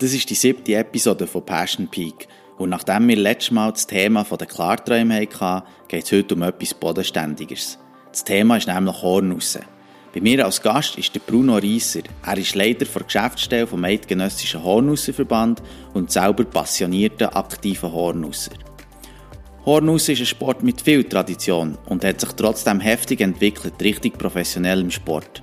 Das ist die siebte Episode von Passion Peak. Und nachdem wir letztes Mal das Thema der Klarträume hatten, geht es heute um etwas Bodenständigeres. Das Thema ist nämlich Hornussen. Bei mir als Gast ist der Bruno Reisser. Er ist Leiter der Geschäftsstelle vom Eidgenössischen Hornussenverband und selber passionierter, aktiver Hornusser. Hornussen ist ein Sport mit viel Tradition und hat sich trotzdem heftig entwickelt, richtig professionell im Sport.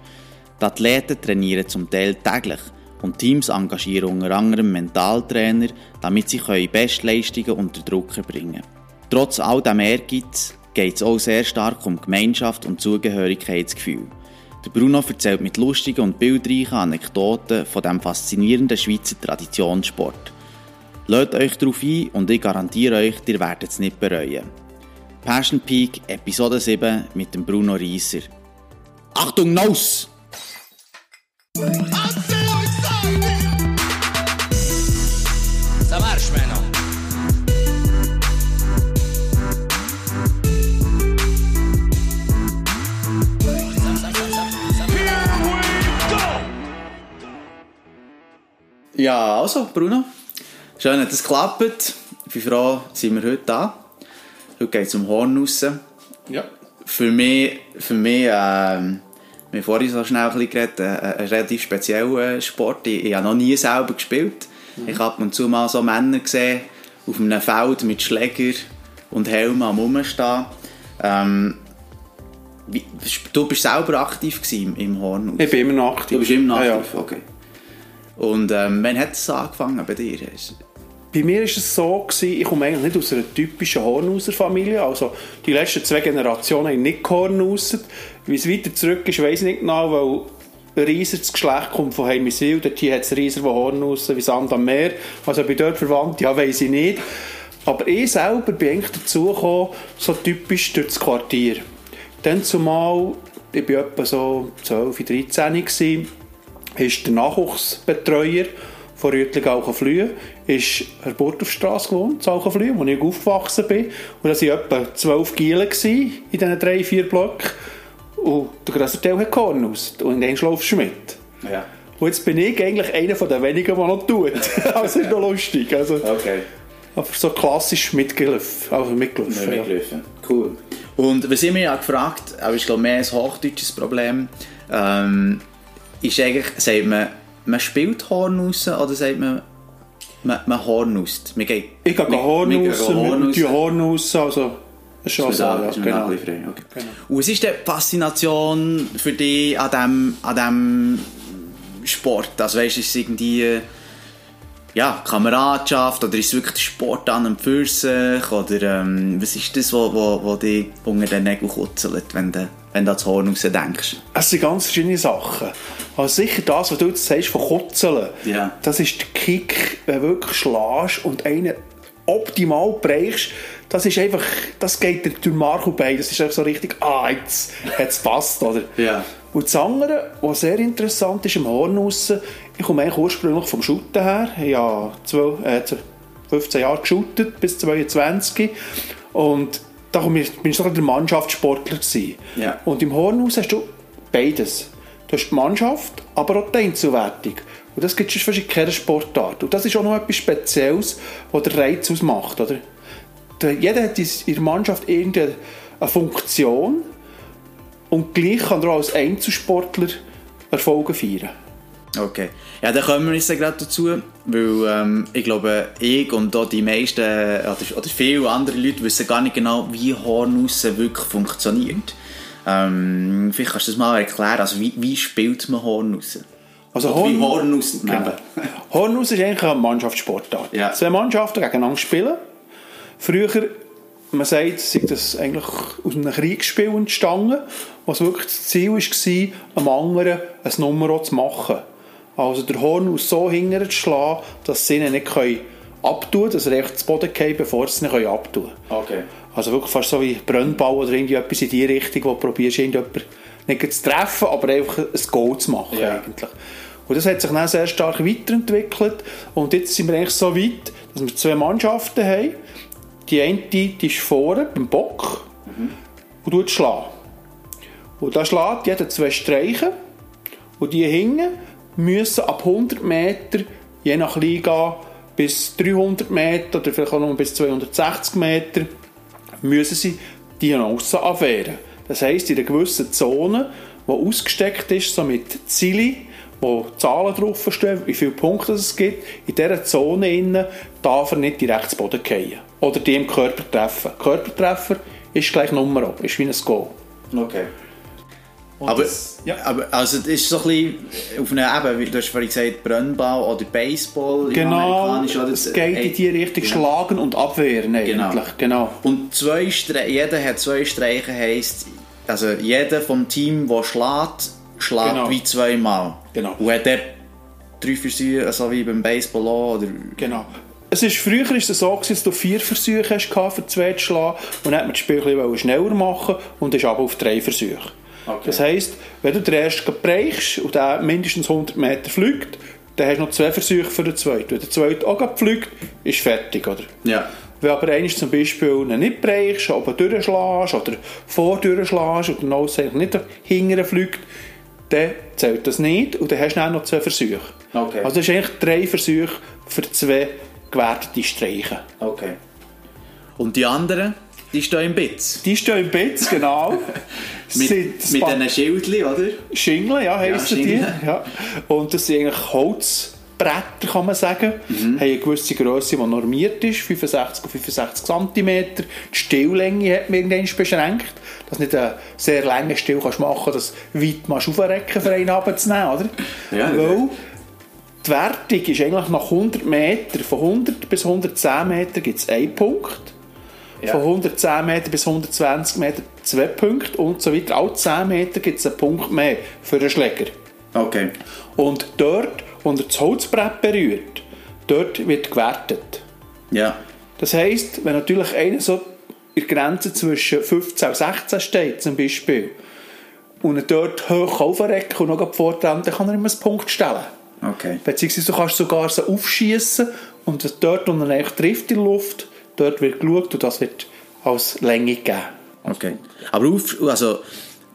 Die Athleten trainieren zum Teil täglich und Teams engagieren unter anderem Mentaltrainer, damit sie Bestleistungen unter Druck bringen können. Trotz all dem Ehrgeiz geht es auch sehr stark um Gemeinschaft und Zugehörigkeitsgefühl. Der Bruno erzählt mit lustigen und bildreichen Anekdoten von dem faszinierenden Schweizer Traditionssport. Lasst euch darauf ein und ich garantiere euch, ihr werdet es nicht bereuen. Passion Peak Episode 7 mit dem Bruno Reisser. Achtung, Naus! Ja, also, Bruno. Schön, dass es klappt. Ich bin froh, sind wir heute da. Heute geht es um Hornussen. Ja. Für mich, für mich ähm, wir haben vorhin so schnell ein bisschen geredet, ein, ein relativ spezieller Sport. Ich, ich habe noch nie selber gespielt. Mhm. Ich habe ab und zu mal so Männer gesehen, auf einem Feld mit Schläger und Helm am Rumstehen. Ähm, wie, du bist selber aktiv im, Hornhaus? Ich bin immer noch aktiv. Du bist immer noch Ja, aktiv, ja. okay. Und ähm, wann hat es angefangen bei dir? Bei mir war es so, gewesen, ich komme eigentlich nicht aus einer typischen Hornhauser-Familie. Also die letzten zwei Generationen haben nicht gehornhausert. Wie es weiter zurück ist, weiß ich nicht genau, weil Rieser das Geschlecht kommt von Heimiswil. Dort hat es Rieser, die Hornhausen, wie Sand am Meer. Also bei dort verwandt, ja, weiß ich nicht. Aber ich selber bin eigentlich dazu gekommen, so typisch durch das Quartier. Dann zumal, ich war etwa so 12, 13 gewesen, ist der Nachwuchsbetreuer von Rütling Alchenflühe, ist Herr Burtofstrasse gewohnt, in Alchenflühe, wo ich aufgewachsen bin. Und da waren etwa zwölf Gielen gewesen in diesen drei, vier Blöcken. Und der grösste Teil hat Kornhaus. Und in laufst du mit. Ja. Und jetzt bin ich eigentlich einer von den wenigen, der noch tut. also ist noch lustig. Also, Okay. aber so klassisch mitgelaufen. Also mitgelaufen. ja. Mitgeholfen. Cool. Und was ich mich ja gefragt aber ich glaube mehr ein hochdeutsches Problem, ähm, ist eigentlich, sagt man, man spielt Hornussen oder sagt man, man, man hornust? Man geht, Ich gehe wir Hornhaus, gehen mit Hornussen. die Hornhaus, also ist schon so, ja, man genau. frei, okay. Genau. Und was ist die Faszination für dich an diesem an dem Sport? Also weißt du, ist es irgendwie äh, ja, Kameradschaft oder ist es wirklich der Sport an und für sich? Oder ähm, was ist das, was wo, wo dich unter den Nägeln kutzelt, wenn du, wenn du an das Horn raus denkst? Es sind ganz verschiedene Sachen. Also sicher das, was du jetzt sagst von Kutzeln, Ja. das ist der Kick, wenn du wirklich schlägst und einen optimal bereichst, das ist einfach, das geht dir durch Mark und Bein. Das ist einfach so richtig, ah, jetzt hat es passt, oder? Ja. Und das andere, was sehr interessant ist im Hornussen, ich komme eigentlich ursprünglich vom Shooten her. Ich habe 12, äh, 15 Jahre geshootet, bis 22. Und da komme ich- bin ich so der Mannschaftssportler gewesen. Ja. Und im Hornhaus hast du beides. Du hast die Mannschaft, aber auch die Einzelwertung. Und das gibt es fast in keiner Sportart. Und das ist auch noch etwas Spezielles, was der Reiz ausmacht. Oder? Der- Jeder hat in der Mannschaft irgendeine eine Funktion und gleich kann er auch als Einzelsportler Erfolge feiern. Okay. Ja, dann kommen wir jetzt gerade dazu, weil ähm, ich glaube, ich und auch die meisten oder, oder viele andere Leute wissen gar nicht genau, wie Hornussen wirklich funktioniert. Ähm, vielleicht kannst du das mal erklären. Also, wie, wie spielt man Hornussen? Also Oder wie Horn- Hornussen Genau. Hornhaus ist eigentlich eine Mannschaftssportart. Ja. Zwei Mannschaften gegeneinander spielen. Früher, man sagt, sei das eigentlich aus einem Kriegsspiel entstanden, was wirklich das Ziel war, am anderen ein Nummer zu machen. Also der Hornhaus so hinterher zu schlagen, dass sie ihn nicht können abtun können, dass er echt zu Boden fallen bevor sie ihn abtun können. Okay. Also wirklich fast so wie Brennball oder irgendwie etwas in die Richtung, wo du probierst, irgendjemanden nicht zu treffen, aber einfach ein Goal zu machen Ja. eigentlich. Und das hat sich dann sehr stark weiterentwickelt und jetzt sind wir eigentlich so weit, dass wir zwei Mannschaften haben. Die eine, die ist vorne beim Bock und tut schlagen. Und da schlägt jeder zwei Streichen und die hinten müssen ab 100 Meter je nach Liga bis 300 Meter oder vielleicht auch noch bis 260 Meter müssen sie die aussen abwehren. Das heisst, in einer gewissen Zone, die ausgesteckt ist, so mit Zielen, wo Zahlen draufstehen, wie viele Punkte es gibt, in dieser Zone innen darf er nicht direkt zu Boden fallen. Oder die im Körper treffen. Körpertreffer ist gleich Nummer, ist wie ein Goal. Okay. Und Aber, das- ja. aber also das ist so ein bisschen auf einer Ebene, wie du hast vorhin gesagt, Brennball oder Baseball. im Genau, oder? es geht in die Richtung Genau. Schlagen und Abwehren eigentlich. Genau. Genau. Und zwei Stre jeder hat zwei Streiche, heisst, also jeder vom Team, der schlägt, schlägt Genau. wie zweimal. Genau. Und hat der drei Versuche, so wie beim Baseball auch, oder... Genau. Es ist, früher war es so, dass du vier Versuche hast für zwei zu schlagen und dann hat man das Spiel ein bisschen schneller machen und ist aber auf drei Versuche. Okay. Das heisst, wenn du den ersten bereichst und der mindestens 100 Meter fliegt, dann hast du noch zwei Versuche für den zweiten. Wenn der zweite auch fliegt, ist fertig, oder? Ja. Wenn aber einer zum Beispiel nicht bereichst, aber durchschlägst oder vor durchschlägst und nicht hinterher fliegt, dann zählt das nicht und dann hast du dann noch zwei Versuche. Okay. Also das ist eigentlich drei Versuche für zwei gewertete Streiche. Okay. Und die anderen, die stehen im Bitz. Die stehen im Bett, genau. Mit, mit diesen Schildchen, oder? Schingeln, ja, heissen die. Schingeln. Ja. Und das sind eigentlich Holzbretter, kann man sagen. Mhm. Haben eine gewisse Grösse, die normiert ist, 65 auf 65 cm. Die Stilllänge hat man irgendwann beschränkt, dass du nicht einen sehr langen Still kannst machen kannst, dass du weit aufrecken, für einen runterzunehmen, oder? Ja, Weil die Wertung ist eigentlich nach 100 Meter, von 100 bis 110 Meter gibt es einen Punkt. Ja. Von 110 Meter bis 120 Meter zwei Punkte und so weiter. Alle 10 Meter gibt es einen Punkt mehr für den Schläger. Okay. Und dort, wo er das Holzbrett berührt, dort wird gewertet. Ja. Das heisst, wenn natürlich einer so in der Grenze zwischen 15 und 16 steht, zum Beispiel, und er dort hoch aufrecken und noch vortrennt, dann kann er ihm einen Punkt stellen. Okay. Beziehungsweise du kannst sogar so aufschießen und dort, wo er trifft in der Luft, dort wird geschaut und das wird als Länge gegeben. Okay. Aber auf, also,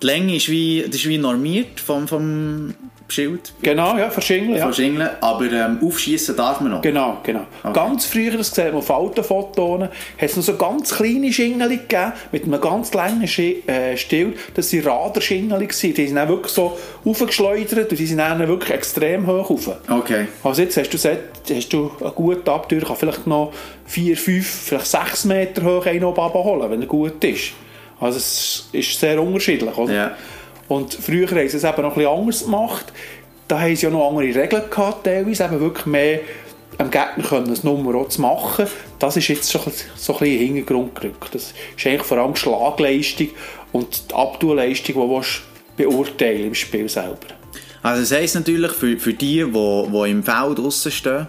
die Länge ist wie, das ist wie normiert vom, vom Schild, Genau, ja, verschingeln, ja. von Schingeln, aber ähm, aufschießen darf man noch. Genau, genau. Ganz früher, das sieht man auf alten Fotos, hat es noch so ganz kleine Schingeli gegeben, mit einem ganz langen Schi äh, Stiel. Das waren Radarschingeli. gewesen. Die sind dann wirklich so aufgeschleudert und die sind dann wirklich extrem hoch rauf. Okay. Also jetzt hast du, gesagt, hast du einen guten Abteuer, kann vielleicht noch 4, 5, vielleicht 6 Meter hoch einen oben abholen, wenn er gut ist. Also es ist sehr unterschiedlich, oder? Ja. Und früher haben sie es eben noch ein bisschen anders gemacht. Da haben sie ja noch andere Regeln gehabt, teilweise eben wirklich mehr am Gegner können, ein Nummer auch zu machen. Das ist jetzt schon so ein bisschen in den Hintergrund gerückt. Das ist eigentlich vor allem die Schlagleistung und die Abtuleistung, die du beurteilen im Spiel selber. Also das heisst natürlich, für, für die, die, die im Feld draussen stehen,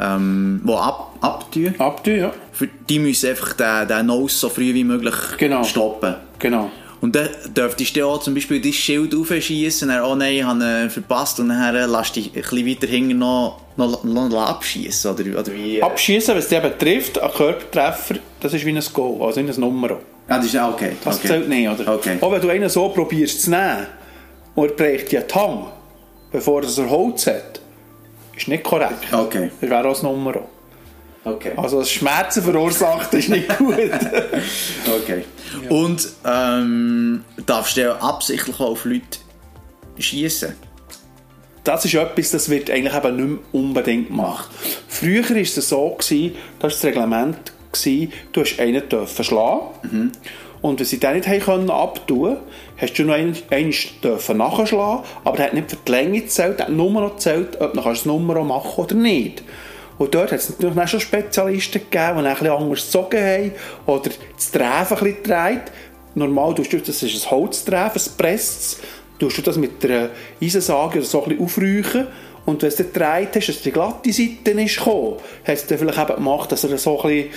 ähm, die ab, abtun, Abtun, ja. für die müssen einfach den, den Nose so früh wie möglich Genau. stoppen. Genau. Und dann dürftest du auch zum Beispiel dein Schild aufschießen und dann, oh nein, ich habe ihn verpasst und dann lässt dich ein bisschen weiter hinten noch, noch, noch abschießen oder, oder wie? äh? Abschießen, wenn es dich eben trifft, ein Körpertreffer, das ist wie ein Goal, also wie ein Nummer. Ah, das ist auch okay. Das okay. zählt nicht, oder? Okay. Auch wenn du einen so probierst zu nehmen und er bricht dir die Hand, bevor er Holz hat, ist nicht korrekt. Okay. Das wäre auch ein Nummer. Okay. Also das Schmerzen verursacht ist nicht gut. okay. Und ähm, darfst du auch absichtlich auf Leute schießen? das ist etwas, das wird eigentlich eben nicht mehr unbedingt gemacht. Früher war es so, gewesen, das war das Reglement, gewesen, du hast einen dürfen schlagen und wenn sie den nicht haben können abtun hast du noch einen, einen dürfen nachschlagen, aber der hat nicht für die Länge gezählt, der hat nur noch gezählt, ob du das Nummer machen oder nicht. Und dort hat es natürlich auch schon Spezialisten gegeben, die ein bisschen anders gezogen haben oder das Treffen ein bisschen gedreht. Normal tust du, das ist ein Holztreffen, es presst tust du das mit einer Eisensage oder so ein bisschen aufräuchen und wenn es dann gedreht hast, dass die glatte Seite ist gekommen, hat es dann vielleicht eben gemacht, dass er so ein bisschen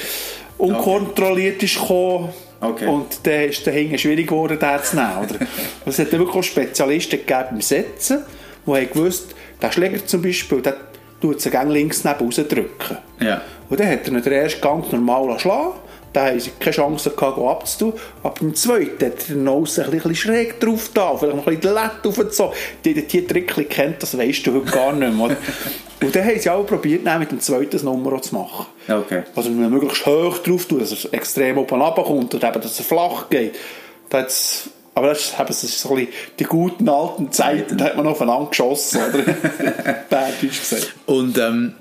unkontrolliert ist gekommen Okay. und dann ist es hinten schwierig geworden, den zu nehmen. Oder? es hat wirklich auch Spezialisten gegeben beim Setzen, die haben gewusst, der Schläger zum Beispiel, der tut sie gerne links neben rausdrücken. Ja. Und dann hat er den ersten ganz normal schlagen da haben sie keine Chance gehabt, abzutun. Aber beim zweiten hat der Nose ein bisschen schräg drauf da, vielleicht noch ein bisschen die Lette aufgezogen. Die, die, die Trickli kennt, das weisst du heute gar nicht mehr. Und dann haben sie auch probiert, mit dem zweiten Nummer zu machen. Okay. Also möglichst hoch drauf tun, dass er extrem oben runterkommt und eben, dass er flach geht. Das aber das ist, das ist so ein bisschen die guten alten Zeiten, da hat man aufeinander geschossen, oder? Badisch gesagt. Und, ähm,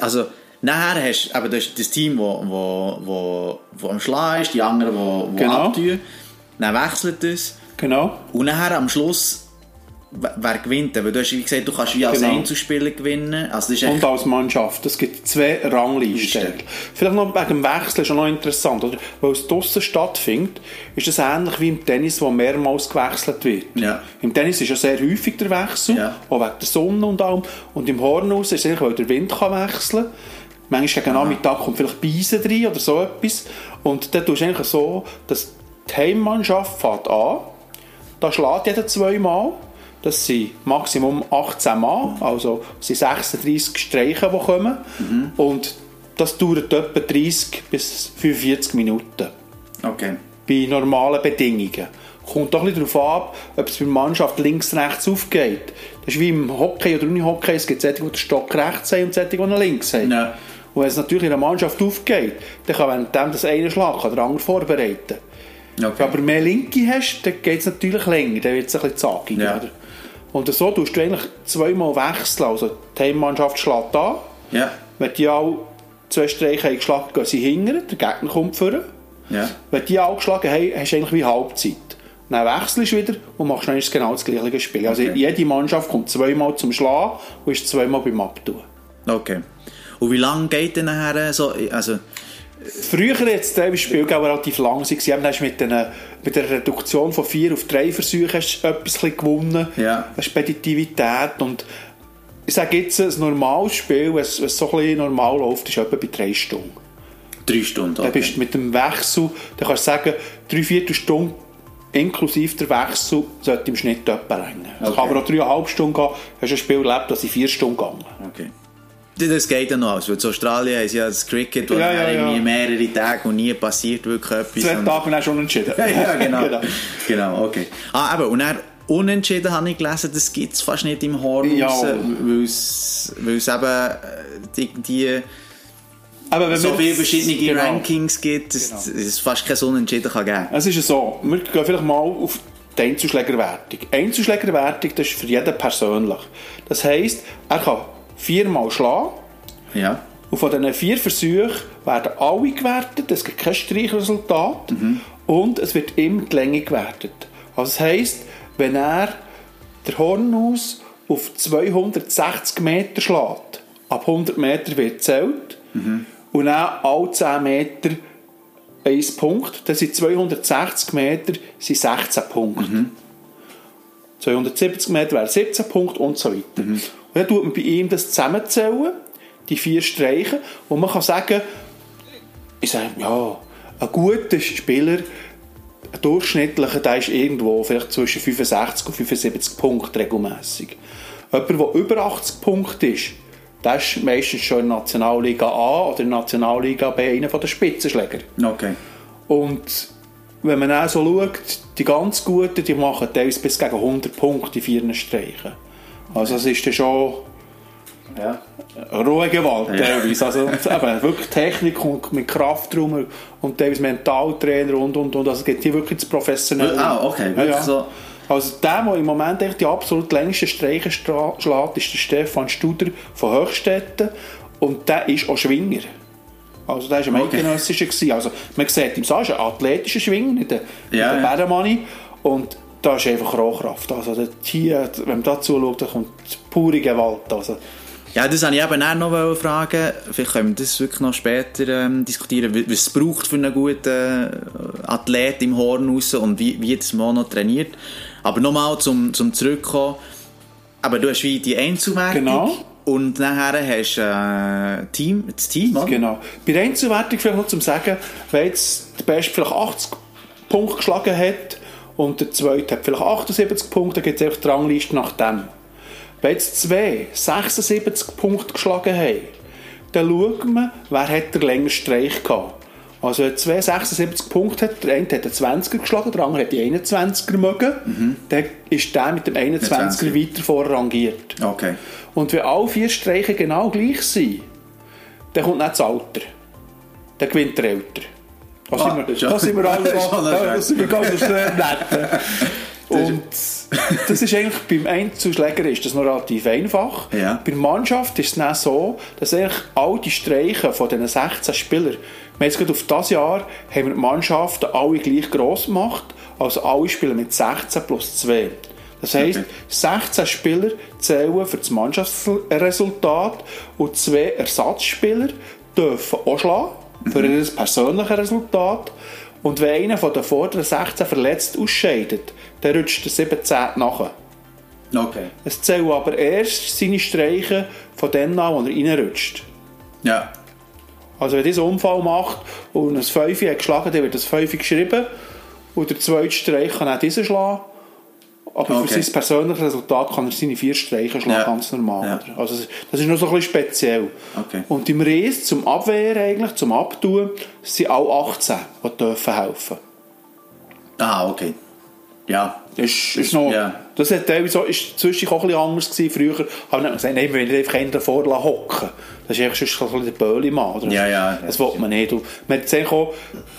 also, nachher hast du eben das, das Team, wo, wo, wo, wo am Schlagen ist, die anderen, wo, wo Genau. abtun. Dann wechselt es. Genau. Und nachher am Schluss, wer gewinnt? Weil du hast wie gesagt, du kannst wie als Genau. Einzelspieler gewinnen. Also das ist Und als Mannschaft. Es gibt zwei Ranglisten. Listen. Vielleicht noch wegen dem Wechsel ist auch noch interessant. Oder? Weil es draussen stattfindet, ist es ähnlich wie im Tennis, wo mehrmals gewechselt wird. Ja. Im Tennis ist ja sehr häufig der Wechsel, Ja. auch wegen der Sonne und allem. Und im Hornhaus ist es eigentlich, weil der Wind kann wechseln kann. Manchmal gegen Nachmittag kommt vielleicht Beisen rein oder so etwas. Und dann tust du eigentlich so, dass die Heimmannschaft fährt an, da schlägt jeder zweimal. Das sind Maximum 18 Mal, also sind 36 Streiche, die kommen. Und das dauert etwa 30 bis 45 Minuten okay. bei normalen Bedingungen. Kommt doch ein bisschen darauf ab, ob es bei der Mannschaft links, rechts aufgeht. Das ist wie im Hockey oder Unihockey, es gibt solche, die den Stock rechts haben und solche, die ihn links haben. Ja. Und wenn es natürlich in einer Mannschaft aufgeht, dann kann während dem das eine Schlag kann der andere vorbereiten. Wenn du okay. aber mehr Linke hast, dann geht es natürlich länger, dann wird es ein bisschen zackig. Ja. Und so tust du eigentlich zweimal wechseln. Also die Heimmannschaft schlägt an, Ja. wenn die auch zwei Streiche haben geschlagen, gehen sie hinten, der Gegner kommt vorne. Ja. Wenn die auch geschlagen haben, hast du eigentlich wie Halbzeit. Dann wechselst du wieder und machst dann genau das gleiche Spiel. Also Okay. jede Mannschaft kommt zweimal zum Schlagen und ist zweimal beim Abtun. Okay. Und wie lange geht denn nachher so, also, Früher jetzt das Spiel relativ lang hast du mit, den, mit der Reduktion von vier auf drei Versuchen hast du etwas gewonnen. Ja. Speditivität. Und ich sage jetzt, ein normales Spiel, es so ein bisschen normal läuft, ist etwa bei drei Stunden. drei Stunden? Dann Okay. bist du mit dem Wechsel, dann kannst du sagen, drei Viertelstunden inklusive der Wechsel sollte im Schnitt etwa länger. Es Okay. kann aber auch dreieinhalb Stunden gehen. Hast du ein Spiel erlebt, das in vier Stunden gegangen. Okay. Das geht dann noch aus, weil in Australien ist ja das Cricket, wo Ja, ja, ja. irgendwie mehrere Tage und nie passiert wirklich etwas. Zwei und- Tage dann schon entschieden. ja, genau. genau. okay. Ah, eben, und dann unentschieden habe ich gelesen, das gibt es fast nicht im Horn Ja. raus, weil es eben äh, die, die Aber wenn so viele verschiedene genau. Rankings gibt, dass Genau. es fast kein Unentschieden kann geben Es ist ja so, wir gehen vielleicht mal auf die Einzelschlägerwertung. Einzelschlägerwertung, das ist für jeden persönlich. Das heisst, er kann viermal schlagen Ja. und von diesen vier Versuchen werden alle gewertet, es gibt kein Streichresultat und es wird immer die Länge gewertet. Also das heisst, wenn er der Hornhaus auf 260 Meter schlägt, ab 100 Meter wird zählt und dann alle 10 Meter 1 Punkt, dann sind 260 Meter sind 16 Punkte. 270 Meter wären 17 Punkte und so weiter. Und dann tut man bei ihm das zusammenzählen, die vier Streiche, und man kann sagen, ich sage, ja, ein guter Spieler, ein durchschnittlicher, der ist irgendwo vielleicht zwischen 65 und 75 Punkten regelmäßig. Jemand, der über 80 Punkte ist, der ist meistens schon in der Nationalliga A oder in der Nationalliga B einer der Spitzenschläger. Okay. Und wenn man auch so schaut, die ganz Guten, die machen teils bis gegen 100 Punkte in vier Streichen. Also es ist dann schon Ja. rohe Gewalt teilweise. Also und eben, wirklich Technik und mit Kraftraum und teilweise Mentaltrainer und und und. Also es geht hier wirklich das Professionelle. Ah, okay, wirklich so. Also der, der im Moment echt die absolut längsten Streiche schlägt, ist der Stefan Studer von Höchstädten und der ist auch Schwinger. Also der war ein Okay. Eidgenössischer. Also man sieht ihm so, er ist ein athletischer Schwinger, nicht ein, Ja, ein Bärenmanni. Und da ist einfach Rohkraft. Also hier, wenn man da zuschaut, da kommt pure Gewalt. Also, Ja, das wollte ich eben auch noch fragen. Vielleicht können wir das wirklich noch später ähm, diskutieren, was es braucht für einen guten äh, Athlet im Horn raus und wie, wie das noch trainiert. Aber nochmal zum, zum Zurückkommen. Aber du hast wie die Einzelwertung Genau. Und nachher hast du äh, Team, das Team, oder? Genau. Bei der Einzelwertung vielleicht noch zum Sagen, wenn jetzt der Beste vielleicht 80 Punkte geschlagen hat und der Zweite hat vielleicht 78 Punkte, dann gibt es einfach die Rangliste nach dem. Wenn jetzt zwei 76 Punkte geschlagen haben, dann schaut man, wer hat den längeren Streich gehabt. Also wenn zwei 76 Punkte hat, der eine hat einen 20er geschlagen, der andere hat die 21er mögen, dann ist der mit dem 21er 20er. weiter vorrangiert. Okay. Und wenn alle vier Streiche genau gleich sind, dann kommt nicht das Alter. Dann gewinnt der Älter. Da Ah, sind wir, das ist ja- da sind wir alle da, sind wir ganz nett. Und das ist eigentlich beim Einzelschläger ist das noch relativ einfach. Ja. Bei der Mannschaft ist es dann so, dass eigentlich all die Streiche von diesen 16 Spielern, wir jetzt gerade auf das Jahr, haben wir die Mannschaften alle gleich gross gemacht, also alle spielen mit 16 plus 2. Das heisst, Okay. 16 Spieler zählen für das Mannschaftsresultat und zwei Ersatzspieler dürfen auch schlagen für ihr persönliches Resultat. Und wenn einer von den vorderen 16 verletzt ausscheidet, dann rutscht der 17 nachher. Okay. Es zählen aber erst seine Streiche von dem an, wo er reinrutscht. Ja. Also wenn dieser Unfall macht und ein Fünfe hat geschlagen, dann wird das Fünfe geschrieben und der zweite Streich kann auch diesen schlagen. Aber Okay. für sein persönliches Resultat kann er seine vier Streiche schlagen, Ja. ganz normal. Ja. Also das ist noch so ein bisschen speziell. Okay. Und im Reis zum Abwehren eigentlich, zum Abtun, sind alle 18, die dürfen helfen. Ah, okay. Ja. Das ist, ist noch, ja. das hat teilweise auch, ist zwischendurch auch ein bisschen anders gewesen. Früher haben wir gesagt, nein, wir wollen einfach einen davor hocken. Das ist eigentlich sonst so ein bisschen der Böhli-Mann. oder? Ja, ja. Das will man nicht. Und man hat gesehen,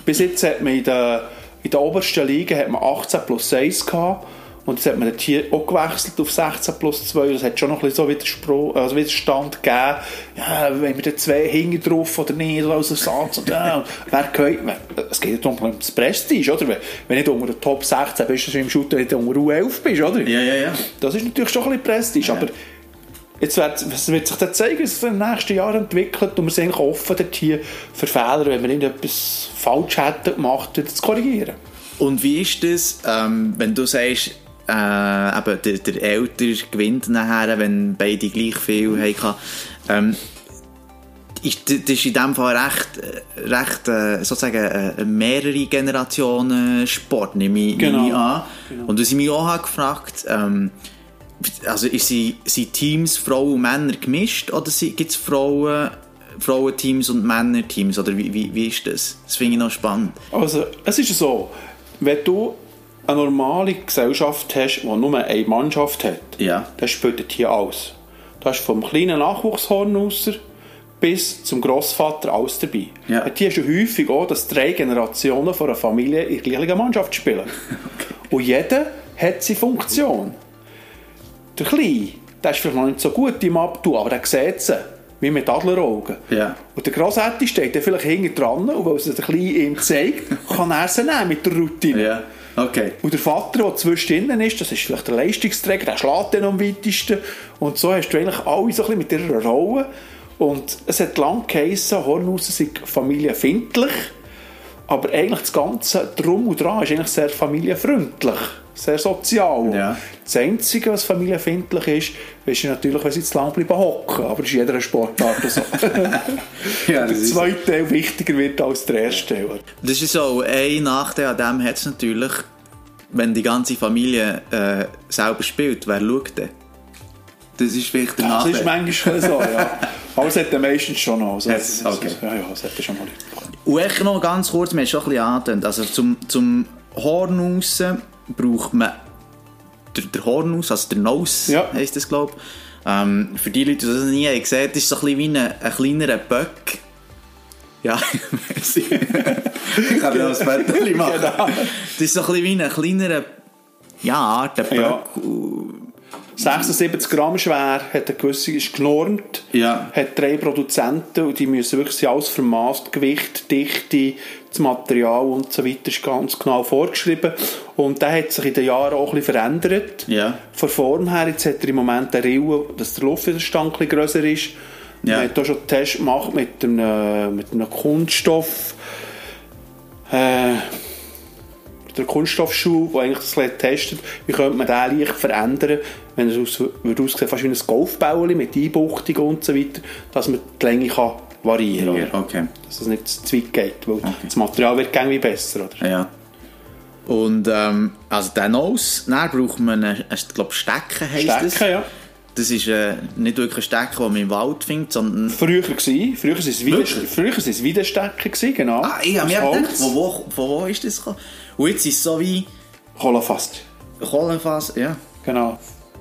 bis jetzt hat man in der, in der obersten Liga hat man 18 plus 1 gehabt. Und jetzt hat man dort hier auch gewechselt auf 16 plus 2. Das hat schon noch ein bisschen so Widerspruch, also Widerstand gegeben. Ja, wenn wir da zwei hinten drauf oder nicht, oder als Ersatz. Und, ja, wer gehört, es geht ja um das Prestige, oder? Wenn, du nicht unter der Top 16 bist, du im Shooter nicht unter U11 bist, oder? Ja, ja, ja. Das ist natürlich schon ein bisschen Prestige, Ja. aber jetzt wird, es wird sich dann zeigen, wie es in den nächsten Jahren entwickelt und wir sind eigentlich offen dort hier für Fehler, wenn wir irgendetwas falsch hätten gemacht, das zu korrigieren. Und wie ist das, ähm, wenn du sagst, äh, eben der, der Älter gewinnt nachher, wenn beide gleich viel haben? Ähm, ist, das ist in dem Fall recht, recht äh, sozusagen äh, mehrere Generationen Sport, nehme ich, Genau. nehme ich an. Und was ich mich auch gefragt ähm, also sie, sind Teams Frauen und Männer gemischt oder gibt es Frauen, Frauenteams und Männerteams oder wie, wie, wie ist das? Das finde ich noch spannend. Also, es ist so, wenn du eine normale Gesellschaft hast, die nur eine Mannschaft hat, Ja. dann spielt dort hier alles. Da ist vom kleinen Nachwuchshornusser bis zum Grossvater alles dabei. Ja. Hier hast du häufig auch, dass drei Generationen von einer Familie in der gleichen Mannschaft spielen. Und jeder hat seine Funktion. Der Kleine, der ist vielleicht noch nicht so gut im Abtun, aber der sieht sie. Wie mit Adleraugen. Ja. Und der Grossetti steht dann vielleicht hinten dran und weil es der Kleine ihm zeigt, kann er sie nehmen mit der Routine. Ja, okay. Und der Vater, der zwischendrin ist, das ist vielleicht der Leistungsträger, der schlägt dann am weitesten. Und so hast du eigentlich alle so ein bisschen mit ihrer Rolle. Und es hat lang geheissen, Hornhausen sind familienfindlich. Aber eigentlich das Ganze drum und dran ist eigentlich sehr familienfreundlich, sehr sozial. Ja. Das Einzige, was familienfindlich ist, ist natürlich, wenn sie zu lange bleiben hocken. Aber das ist jeder Sportart so. Ja, das der zweite Teil wichtiger wird als der erste Teil. Das ist so, ein Nachteil an dem hat es natürlich, wenn die ganze Familie äh, selber spielt, wer schaut denn? Das ist vielleicht der Das Nachteil. ist manchmal so, ja. Aber es hat er meistens schon noch. Also, Hat's, okay. Ja, ja, es hat er schon mal Leute. Und echt noch ganz kurz, wir haben es schon ein bisschen angetönt, also zum, zum Horn raus braucht man der, der Horn aus, also der Nose Ja. heisst das glaube ich. Ähm, für die Leute, die das nie haben gesehen, das ist so ein bisschen wie ein, ein kleinerer Böck. Ja, merci. ich kann ja noch ein Foto machen. Genau. Das ist so ein bisschen wie ein kleinerer, ja, Art Böck. Ja. 76 Gramm schwer, hat eine gewisse, ist genormt, Ja. hat drei Produzenten und die müssen wirklich alles vermaßt, Gewicht, Dichte, das Material und so weiter ist ganz genau vorgeschrieben. Und der hat sich in den Jahren auch ein bisschen verändert. Ja. Von Form her, jetzt hat er im Moment eine Rille, dass der Luftwiderstand ein bisschen grösser ist. Ja. Man hat auch schon einen Test gemacht mit einem, mit einem Kunststoff. Äh, der Kunststoffschuh, der eigentlich das testet, wie könnte man den leicht verändern, wenn es aus, würde aussehen, fast wie ein Golfbäuerchen mit Einbuchtung und so weiter, dass man die Länge kann variieren Ja, kann. okay. Dass es nicht zu weit geht, weil das Material wird irgendwie besser. Oder? Ja. Und ähm, also den Nose, dann braucht man einen, einen glaub, Stecken heisst es. Stecken, ja. das ist äh, nicht wirklich ein Stecken, den man im Wald findet, sondern... Früher war Früher war es wieder, früher ist es wieder Stecken, genau. Ah, ich habe mir gedacht, von wo, von wo ist das gekommen? Und jetzt ist es so wie Kohlenfass. Kohlenfass, ja. Genau.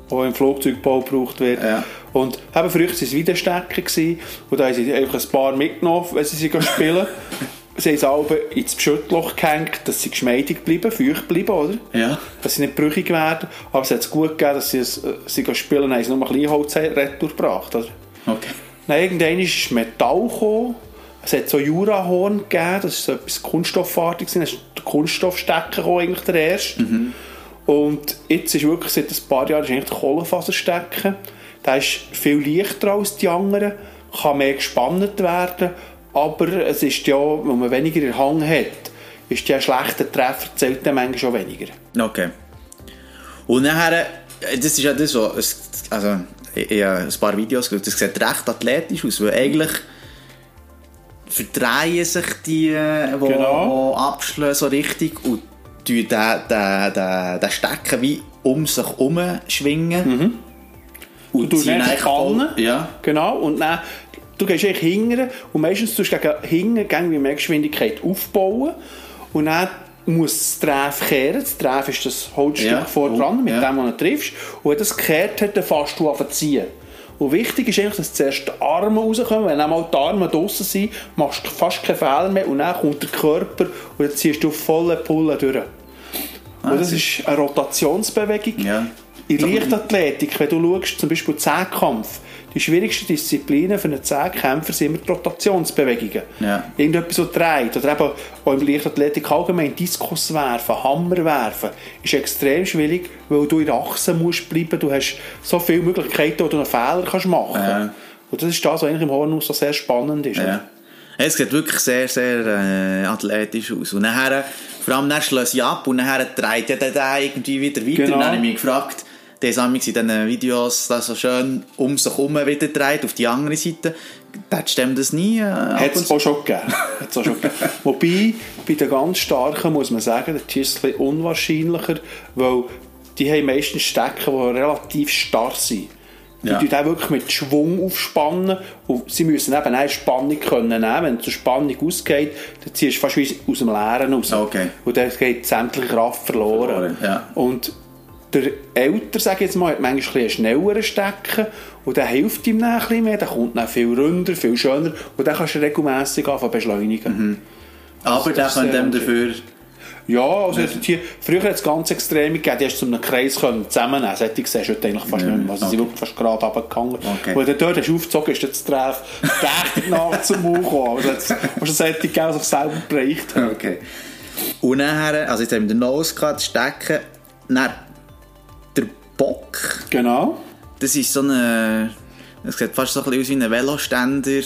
Wo im Flugzeugbau gebraucht wird. Ja. Und eben, früher waren es Widerstecker. gewesen. Und da haben sie einfach ein paar mitgenommen, wenn sie sie spielen. sie haben es alle ins Beschüttloch gehängt, dass sie geschmeidig bleiben, feucht bleiben, oder? Ja. Dass sie nicht brüchig werden. Aber es hat es gut gegeben, dass sie, es, äh, sie gehen spielen, haben sie nur ein Kleinholz retour gebracht, oder? Okay. Dann irgendwann ist Metall gekommen. Es hat so Jurahorn gegeben, das ist so etwas kunststoffartiges. Kunststoffstecker gekommen, eigentlich der erste. Und jetzt ist wirklich seit ein paar Jahren ist eigentlich der Kohlenfaserstecker. Der ist viel leichter als die anderen, kann mehr gespannt werden, aber es ist ja, wenn man weniger in Hang hat, ist der schlechte Treffer zählt dann manchmal schon weniger. Okay. Und nachher, äh, das ist ja das, es- also, ich, ich habe ein paar Videos geschaut, das sieht recht athletisch aus, weil eigentlich verdrehen sich die, äh, wo, Genau. wo abschlagen so richtig und den, den, den, den Stecken wie um sich herum schwingen. Und Mhm. Du ziehen eigentlich voll-. Ja. Genau, und dann, du gehst eigentlich hingern und meistens tust du gegen hinten gegen wie mehr Geschwindigkeit aufbauen und dann muss das Treff kehren. Das Treff ist das Holzstück Ja. vor dran, mit Ja. dem, was du triffst. Und wenn das gekehrt hat, dann fährst du an zu ziehen. Und wichtig ist eigentlich, dass zuerst die Arme rauskommen. Wenn einmal die Arme draussen sind, machst du fast keinen Fehler mehr und dann kommt der Körper und dann ziehst du volle Pulle durch. und das ist eine Rotationsbewegung. Ja. In Leichtathletik, wenn du schaust, zum Beispiel Zehnkampf, die schwierigsten Disziplinen für einen Zehnkämpfer sind immer die Rotationsbewegungen. Ja. Irgendetwas so dreht. Oder eben auch der Leichtathletik allgemein Diskus werfen, Hammer werfen, ist extrem schwierig, weil du in der Achse musst bleiben. Du hast so viele Möglichkeiten, wo du einen Fehler kannst machen Ja. Und das ist das, was eigentlich im Hornhaus so sehr spannend ist. Ja. Es sieht wirklich sehr, sehr äh, athletisch aus. Und nachher, vor allem dann schließt sie ab und nachher dreht ja der da irgendwie wieder weiter. Genau. Und dann habe ich mich gefragt, der ist in diesen Videos das so schön um sich herum wieder dreht, auf die andere Seite. Du dem das nie? Äh, Hat es auch schon gegeben. Hat's auch schon gegeben. Wobei, bei den ganz Starken muss man sagen, das ist es ein bisschen unwahrscheinlicher, weil die haben meistens Stecken, die relativ starr sind. Die Ja. tun auch wirklich mit Schwung aufspannen und sie müssen eben eine Spannung können nehmen. Wenn die Spannung ausgeht, dann ziehst du fast wie aus dem Leeren raus. Okay. Und dann geht sämtliche Kraft verloren. Verloren, ja. Und der Älter, sage ich jetzt mal, hat manchmal einen schnelleren Stecken und der hilft ihm dann ein bisschen mehr, der kommt dann viel runder, viel schöner und dann kannst du regelmässig anfangen beschleunigen. Aber der das könnte sehr dem dafür... Ja, also jetzt hier, früher hat es ganz Extreme gegeben, die hast du zu einem Kreis können zusammennehmen können. Solche siehst du heute eigentlich fast nicht mehr. Also sie sind fast gerade runtergegangen. Okay. Und du dort hast aufgezogen hast, dann das Treff richtig nach zum Mund gekommen. Also jetzt hast du solche gegeben, die sich selber bereicht haben. Okay. Und nachher, also jetzt haben wir den Nose gehabt, Stecken, dann Bock. Genau. Das ist so eine. Es sieht fast so ein bisschen aus wie ein Veloständer.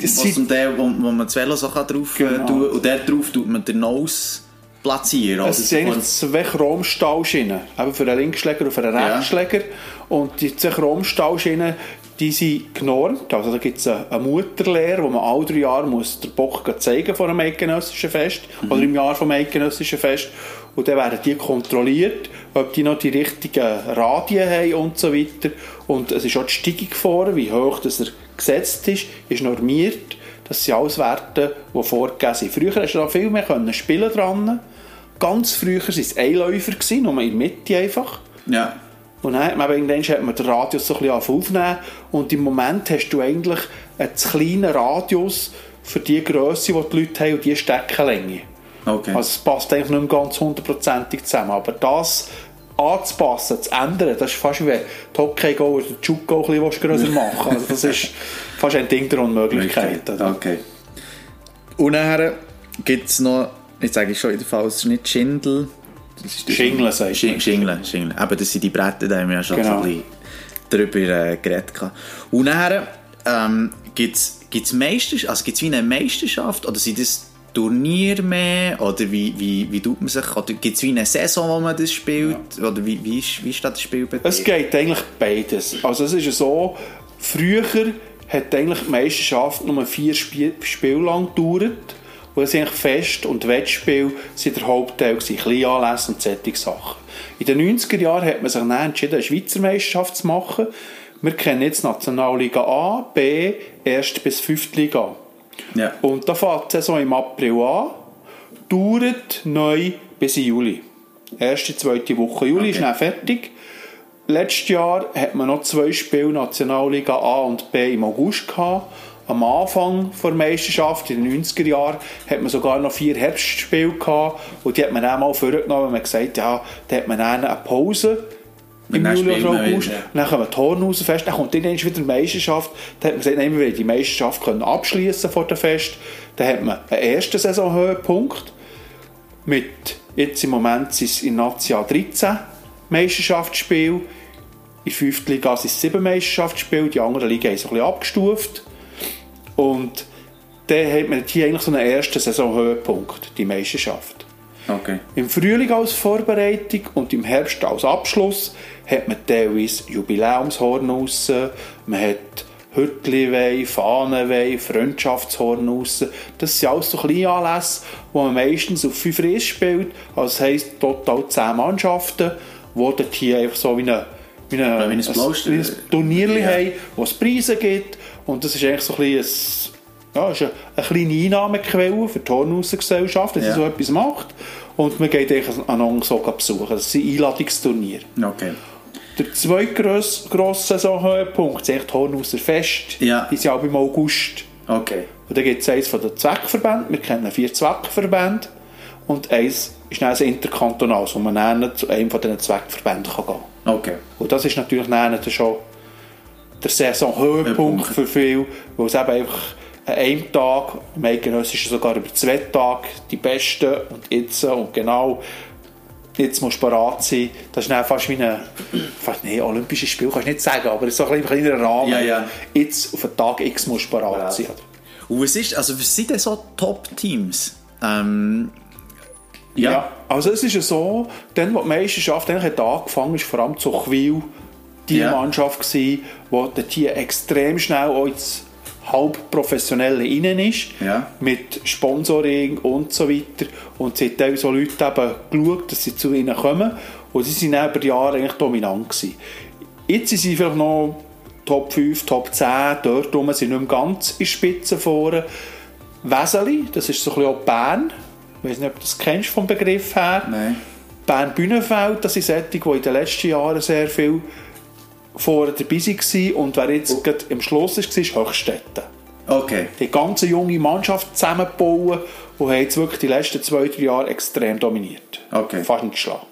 Das sieht- zum Teil, wo, wo man das Velo so drauf Genau. äh, tun Und dort drauf tut man den Nose platzieren. Es sind eigentlich zwei Chromstahlschienen. Eben für einen Linksschläger und für einen Ja. Rechtsschläger. Und die zwei Chromstahlschienen, die sind genormt. Also da gibt es eine, Mutterlehre, wo man alle drei Jahre muss den Bock zeigen vor einem eidgenössischen Fest. Oder im Jahr vom eidgenössischen Fest. Und dann werden die kontrolliert, ob die noch die richtigen Radien haben und so weiter. Und es ist auch die Steigung vorne, wie hoch das er gesetzt ist, ist normiert. Das sind alles Werte, die vorgegeben sind. Früher hast du da viel mehr können spielen dran. Ganz früher waren es Einläufer, gewesen, nur in der Mitte einfach. Ja. Und dann hat man, irgendwann hat man den Radius so ein bisschen aufnehmen und im Moment hast du eigentlich einen zu kleinen Radius für die Grösse, die die Leute haben und die Steckenlänge. Okay. Also es passt eigentlich nicht mehr ganz hundertprozentig zusammen. Aber das anzupassen, zu ändern, das ist fast wie wenn die Hockey-Go oder die Juke-Go ein bisschen grösser machen Also das ist fast ein Ding der Unmöglichkeit. oder? Okay. Und nachher gibt es noch, jetzt sage ich schon wieder falsch, es ist nicht Schindel. Schingeln, sagst du. Sch- Schingeln, Schingeln. Aber das sind die Bretter, da haben wir ja schon Genau. so ein bisschen drüber äh, geredet. Und nachher ähm, gibt es Meisterschaft, also gibt's wie eine Meisterschaft oder sind das Turnier mehr oder wie, wie, wie tut man sich, oder gibt es wie eine Saison, wo man das spielt oder wie, wie, ist, wie ist das Spielbetrieb? Es geht eigentlich beides. Also es ist ja so, früher hat eigentlich die Meisterschaft nur vier Spiel Spiele lang gedauert Und das sind eigentlich Fest- und Wettspiele sind der Hauptteil gewesen, Kleinanlässe und solche Sachen. In den 90er Jahren hat man sich dann entschieden, eine Schweizer Meisterschaft zu machen. Wir kennen jetzt Nationalliga A, B, 1. bis 5. Ja. Und da fängt die Saison im April an, dauert neu bis in Juli. Erste, zweite Woche Juli Okay. ist dann fertig. Letztes Jahr hat man noch zwei Spiele Nationalliga A und B im August gehabt. Am Anfang der Meisterschaft, in den 90er Jahren, hat man sogar noch vier Herbstspiele gehabt. Und die hat man dann mal vorgenommen, weil man gesagt ja, da hat man dann eine Pause im Juli oder August. dann kommen die Hornhausen fest, dann kommt dann wieder die Meisterschaft. Dann hat man gesagt, nein, wir die Meisterschaft können abschließen vor dem Fest. Dann hat man einen ersten Saisonhöhepunkt mit, jetzt im Moment sind es in Nazia 13 Meisterschaftsspiele. In der 5. Liga sind es 7 Meisterschaftsspiele, die anderen Ligen haben so ein bisschen abgestuft. Und dann hat man hier eigentlich so einen ersten Saisonhöhepunkt, die Meisterschaft. Okay. Im Frühling als Vorbereitung und im Herbst als Abschluss hat man teilweise Jubiläumshorn raus, man hat Hütliweih, Fahnenweih, Freundschaftshorn raus. Das sind alles so kleine Anlässe, wo man meistens auf fünf Reis spielt. Also das heisst total zehn Mannschaften, die dort hier einfach so wie eine ein Turnierli Ja. haben, wo es Preise gibt. Und das ist eigentlich so ein bisschen ein, ja, ist eine, eine kleine Einnahmequelle für die Hornhauser-Gesellschaft, dass Ja. sie so etwas macht. Und man geht eigentlich einander so besuchen. Das sind Einladungsturniere. Okay. Der zweite grosse, grosse Saisonhöhepunkt ist die Hornhauser Fest. Ja. Die sind auch im August. Okay. Und dann gibt es eins von den Zweckverbänden. Wir kennen vier Zweckverbände. Und eins ist dann ein interkantonales, wo man dann zu einem von diesen Zweckverbänden kann gehen kann. Okay. Und das ist natürlich dann schon der Saisonhöhepunkt Höhepunkt. für viele, weil es eben einfach an einem Tag, im Eidgenössischen sogar über zwei Tage, die Besten und jetzt und genau jetzt musst du bereit sein. Das ist dann fast wie ein fast, nee, olympisches Spiel, kannst du nicht sagen, aber es ist so ein kleiner Rahmen. Ja, ja. Jetzt auf den Tag X musst du bereit Bereit. sein. Und was ist, also was sind denn so Top-Teams? Ähm, Ja. also es ist ja so, dann, wo die Meisterschaft eigentlich hat angefangen ist, vor allem zu Chwil die Ja. Mannschaft gewesen, die dort hier extrem schnell auch ins halbprofessionelle innen ist, Ja. mit Sponsoring und so weiter. Und sie haben so Leute eben geschaut, dass sie zu ihnen kommen und sie sind dann über die Jahre eigentlich dominant gewesen. Jetzt sind sie vielleicht noch Top 5, Top 10, dort rum sind nicht mehr ganz in Spitze vorne. Weseli, das ist so ein bisschen auch Bern. Ich weiß nicht, ob du das kennst vom Begriff her. Nein. Bern Bühnenfeld, das sind solche, die in den letzten Jahren sehr viel vorne dabei waren. Und wer jetzt gerade am Schluss war, ist Höchstädten. Okay. Die ganze junge Mannschaft zusammenbauen und haben jetzt wirklich die letzten zwei, drei Jahre extrem dominiert. Okay. Fast nicht geschlagen.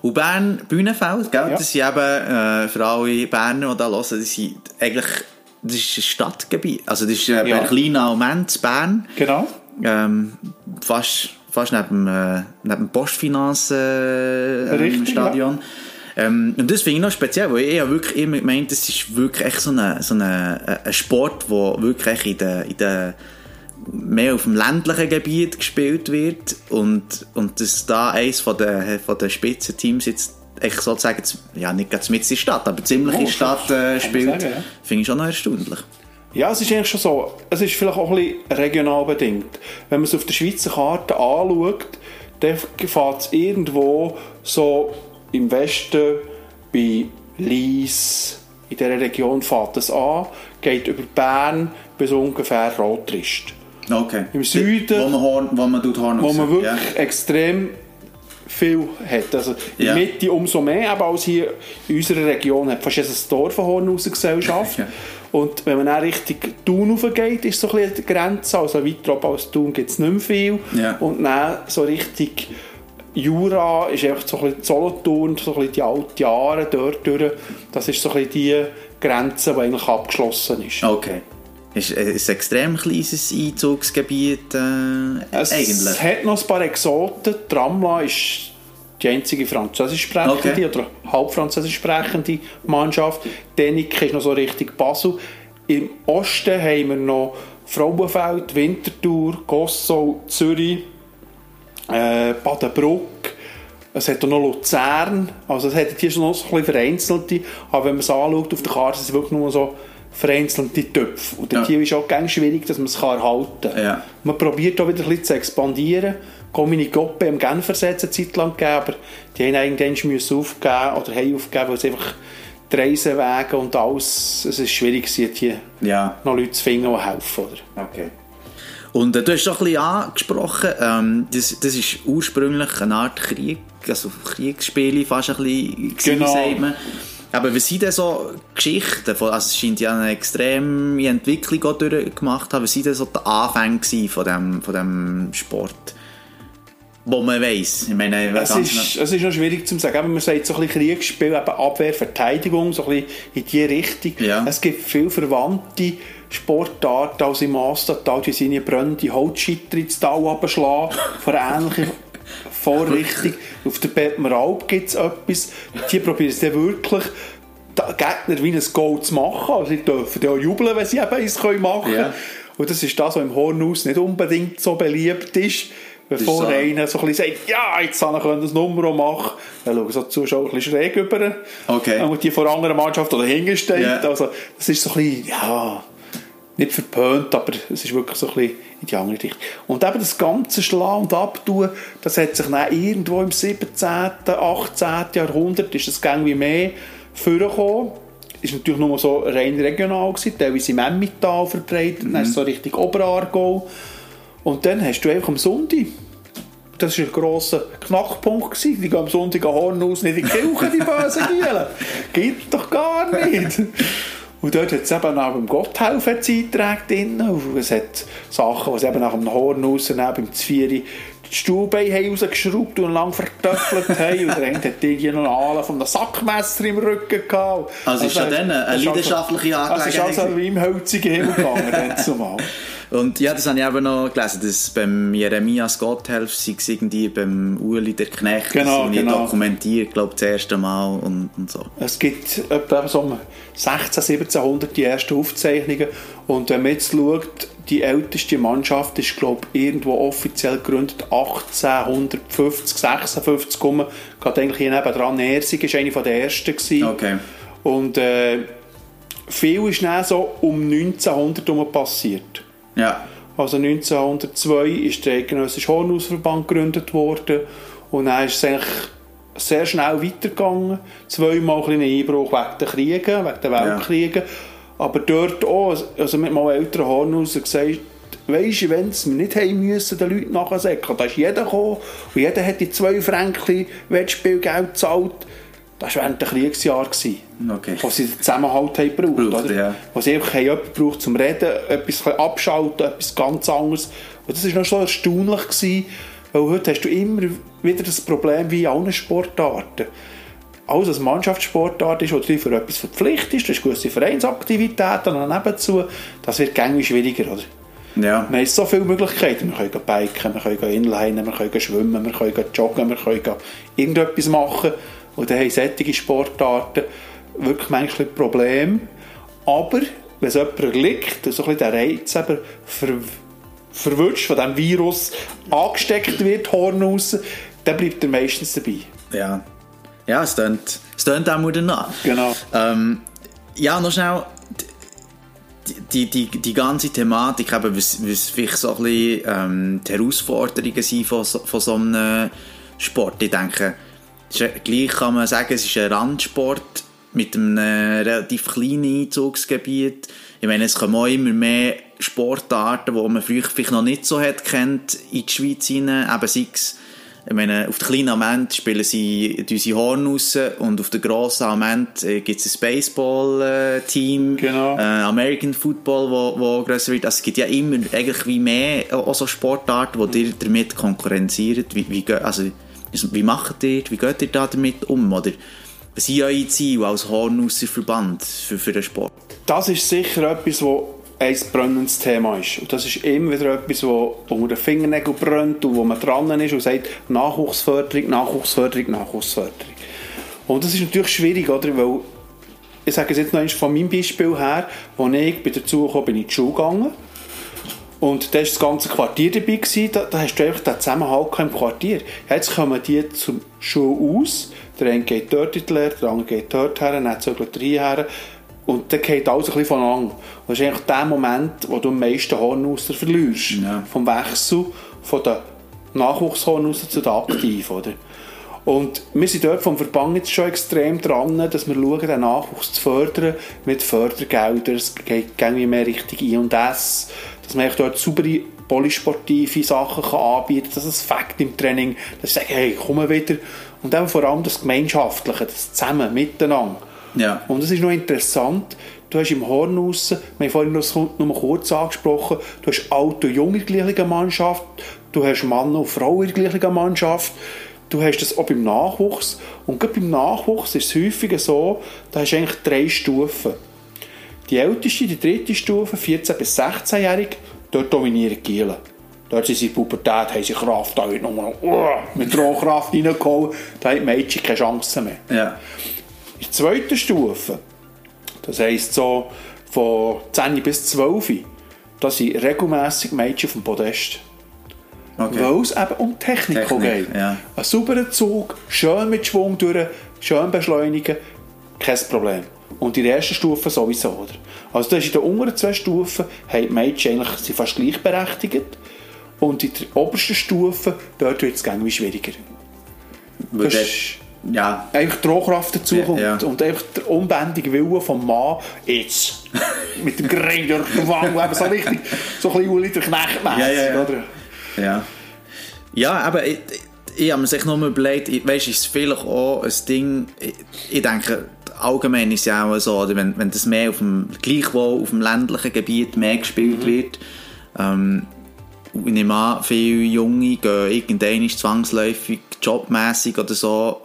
Und Bern, Bühnenfeld, gell? Ja. das sind eben, äh, für alle Berner, die da hören, das sind eigentlich, das ist ein Stadtgebiet. Also das ist äh, Ja. Berlin Almenz, Bern. Genau. Ähm, fast, fast neben, äh, neben dem Postfinance äh, Richtig, Stadion. Ähm, und das finde ich noch speziell, weil ich habe wirklich immer gemeint, das ist wirklich echt so ein so eine, ein Sport, der wirklich in der, in der mehr auf dem ländlichen Gebiet gespielt wird und, und dass da eines von den, von den Spitzenteams jetzt echt sozusagen, ja nicht ganz mit in der Stadt, aber ziemlich in Oh, der Stadt äh, spielt, ja. finde ich schon noch erstaunlich. Ja, es ist eigentlich schon so. Es ist vielleicht auch ein bisschen regional bedingt. Wenn man es auf der Schweizer Karte anschaut, dann fährt es irgendwo so im Westen bei Lies, in dieser Region fährt es an, geht über Bern bis ungefähr Rotrist. Okay. Im Süden- Wo man, Horn, wo man tut Horn Wo man wirklich Ja. extrem viel hat. Also in Ja. Mitte umso mehr, aber als hier in unserer Region hat fast jedes Dorf eine Hornhauser-Gesellschaft. Ja. Und wenn man dann Richtung Thun raufgeht, ist so ein bisschen die Grenze. Also weiter oben als Thun gibt es nicht mehr viel. Ja. Und dann so Richtung Jura ist einfach so ein bisschen Solothurn, so ein bisschen die alten Jahre dort durch. Das ist so ein bisschen die Grenze, die eigentlich abgeschlossen ist. Okay. Ist äh, ist ein extrem kleines Einzugsgebiet äh, Es eigentlich. hat noch ein paar Exoten. Die Ramla ist die einzige französisch sprechende Okay. oder halb französisch sprechende Mannschaft. Dänik ist noch so richtig Basel. Im Osten haben wir noch Frauenfeld, Winterthur, Gossau, Zürich, äh, Badenbruck. Es hat auch noch Luzern. Also es hat hier schon noch so ein bisschen vereinzelte. Aber wenn man es anschaut auf der Karte, sind es wirklich nur so vereinzelt die Töpfe. Und Ja. hier ist auch ganz schwierig, dass man es erhalten kann. Ja. Man probiert auch wieder ein bisschen zu expandieren. Comini Goppe im Genfersatz eine Zeit lang gegeben, aber die haben irgendwann müssen aufgeben oder haben aufgegeben, weil es einfach die Reisewege und alles, es ist schwierig gewesen, hier Ja. noch Leute zu finden, die helfen. Oder? Okay. Und äh, du hast doch ein bisschen angesprochen, ähm, das, das ist ursprünglich eine Art Krieg, also Kriegsspiele fast ein bisschen, Genau. sagt man. Aber was sind denn so Geschichten, von, also es scheint ja eine extreme Entwicklung auch durchgemacht zu haben, was sind denn so die Anfänge von dem, von dem Sport? Wo man weiss. Ich meine, Es ist, es ist noch schwierig zu sagen, aber man sagt so ein bisschen Kriegsspiel, eben Abwehr, Verteidigung, so ein bisschen in die Richtung. Ja. Es gibt viele verwandte Sportarten, als im Astatal, die seine brennende Holzscheiter ins Tal runterschlagen, von einer ähnlichen Vorrichtung. Auf der Bettmeralp gibt es etwas, die probieren es dann wirklich, die Gegner wie ein Goal zu machen. Also sie dürfen dann auch jubeln, wenn sie eben eins machen können. Ja. Und das ist das, was im Hornhaus nicht unbedingt so beliebt ist. Bevor so. einer so ein bisschen sagt, ja, jetzt kann ich das Nummer machen, dann schauen so die Zuschauer ein bisschen schräg über. Okay. Und die vor anderen Mannschaft oder hingestellt. Ja. Also, das ist so ein bisschen, ja, nicht verpönt, aber es ist wirklich so ein bisschen in die andere Richtung. Und eben das ganze Schlagen und Abtun, das hat sich dann irgendwo im 17., 18. Jahrhundert, ist das irgendwie mehr vorgekommen. Ist natürlich nur so rein regional gewesen, teilweise im Emmental verbreitet, dann ist es so Richtung Oberaargau. Und dann hast du einfach am Sonntag, das war ein grosser Knackpunkt, gewesen. die gehen am Sonntag an Hornhaus nicht in die Kirche, die bösen Gielen. Geht doch gar nicht. Und dort hat es eben auch beim Gotthelf hat's Einträge drin. Und es hat Sachen, die sie eben nach dem Hornhaus neben beim Zvieri die Stuhlbeine rausgeschraubt und lang vertöffelt haben. Und der eine hat irgendwie noch eine Ahle von einem Sackmesser im Rücken gehabt. Also ist schon dann eine das ist also- leidenschaftliche Also ist also Angelegenheit. wie im hölzigen Himmel gegangen, dann zumal. Und ja, das habe ich eben noch gelesen, dass beim Jeremias Gotthelf sei es irgendwie beim Uli der Knecht Genau, irgendwie genau. dokumentiert, glaube das erste Mal und, und so. Es gibt etwa so um 16, 1700 die ersten Aufzeichnungen. Und wenn man jetzt schaut, die älteste Mannschaft ist, glaube ich, irgendwo offiziell gegründet 1850, 56 rum. Gerade eigentlich hier nebenan. Nersig war eine der ersten. Gewesen. Okay. Und äh, viel ist dann so um 1900 herum passiert. Ja. Also 1902 ist der Eidgenössische Hornhausverband gegründet worden und dann ist es eigentlich sehr schnell weitergegangen. Zweimal ein Einbruch wegen der Kriege, wegen der Weltkriege. Aber dort auch, also mit meinem älteren Hornhauser gesagt, weisst du, wenn wir nicht haben müssen, den Leuten nachsäckeln, da ist jeder gekommen und jeder hat die zwei Franken Wettspielgeld gezahlt. Das war während der Kriegsjahre. gewesen, Okay. Wo sie den Zusammenhalt haben gebraucht. Braucht, oder? ja. wo sie einfach haben jemanden braucht zum Reden, etwas abschalten, etwas ganz anderes. Und das war noch so erstaunlich, gewesen, weil heute hast du immer wieder das Problem wie in allen Sportarten. Alles, was Mannschaftssportart ist, wo du dich für etwas verpflichtest, du hast gewisse Vereinsaktivitäten noch nebenzu, das wird gängig schwieriger, oder? Ja. Wir haben so viele Möglichkeiten. Wir können biken, wir können inlinen, wir können schwimmen, wir können joggen, wir können irgendetwas machen. Und dann haben solche Sportarten wirklich manchmal Probleme. Aber wenn es jemand erliegt und so ein bisschen der Reiz eben ver verwünscht, von diesem Virus angesteckt wird, Horn raus, dann bleibt er meistens dabei. Ja. Ja, es tönt, es tönt auch mal danach. Genau. Ähm, ja, noch schnell. Die, die, die, ganze Thematik, eben, was, was vielleicht so ein bisschen ähm, die Herausforderungen sind von, so- von so einem Sport. Ich denke, gleich kann man sagen, es ist ein Randsport mit einem relativ kleinen Einzugsgebiet. Ich meine, es kommen auch immer mehr Sportarten, die man früher vielleicht noch nicht so hat kennt, in die Schweiz hinein. Eben sei es ich meine, auf der kleinen Amend spielen sie unsere Horn raus und auf der grossen Amend äh, gibt es ein Baseball-Team, Genau. äh, American Football, wo, wo grösser wird. Also es gibt ja immer eigentlich wie mehr äh, auch so Sportarten, die ihr damit konkurrenziert. Wie, wie, also, wie macht ihr, wie geht ihr da damit um? Oder was sind eure Ziele als Hornhauser Verband für, für den Sport? Das ist sicher etwas, wo ein brennendes Thema ist. Und das ist immer wieder etwas, wo unter den Fingernägeln brennt und wo man dran ist und sagt, Nachwuchsförderung, Nachwuchsförderung, Nachwuchsförderung. Und das ist natürlich schwierig, oder? Weil, ich sage es jetzt noch einmal von meinem Beispiel her, als ich bei bin ich in die Schule gegangen. Und da war das ganze Quartier dabei. Gewesen. Da, da hast du einfach den Zusammenhalt im Quartier. Jetzt kommen die zur Schule aus. Der eine geht dort in die Lehre, der andere geht dort her, dann zögert er her. Und dann geht alles ein bisschen voneinander. Und das ist eigentlich der Moment, wo du am meisten Hornhauser verlierst. Ja. Vom Wechsel von den Nachwuchshornhauser zu den Aktiven. Oder? Und wir sind dort vom Verband jetzt schon extrem dran, dass wir schauen, den Nachwuchs zu fördern mit Fördergeldern. Es geht irgendwie mehr Richtung I&S, dass man dort saubere polysportive Sachen kann anbieten kann, dass es Fakt im Training, dass ich sage, hey, komm wieder. Und dann vor allem das Gemeinschaftliche, das Zusammen, miteinander. Ja. Und es ist noch interessant, du hast im Hornhaus, wir haben vorhin noch, noch mal kurz angesprochen, du hast alte und junge in der gleichen Mannschaft, du hast Mann und Frau in der gleichen Mannschaft, du hast das auch beim Nachwuchs. Und gerade beim Nachwuchs ist es häufiger so, da hast du eigentlich drei Stufen. Die älteste, die dritte Stufe, 14- bis 16-jährig, dort dominieren die Gielen. Dort sind sie in der Pubertät, haben sie Kraft, da nochmal uh, mit Rohkraft reingehauen, da haben die Mädchen keine Chance mehr. Ja. In der zweiten Stufe, das heisst so von 10 bis 12, da sind regelmässig Mädchen auf dem Podest. Okay. Weil es eben um Technik, Technik, geht. ja. Ein sauberer Zug, schön mit Schwung durch, schön beschleunigen, kein Problem. Und in der ersten Stufe sowieso, oder? Also das ist in den unteren zwei Stufen haben die Mädchen eigentlich sind fast gleichberechtigt. Und in der obersten Stufe, dort wird es irgendwie schwieriger. Weil Das ja. Einfach die Rohkraft dazu Ja, ja. und einfach der unbändige Wille vom Mann jetzt mit dem Grind durch den Wang, eben so richtig, so ein bisschen Uli der Knecht Ja, ja, ja. oder? Ja. Ja, aber ich, ich, ich habe mir sich noch mal überlegt, ich- weißt, ist es vielleicht auch ein Ding, ich, ich denke, allgemein ist es ja auch so, oder wenn, wenn das mehr auf dem, gleichwohl auf dem ländlichen Gebiet mehr gespielt wird, ähm, ich nehme an, viele Junge gehen irgendwann zwangsläufig, jobmässig oder so,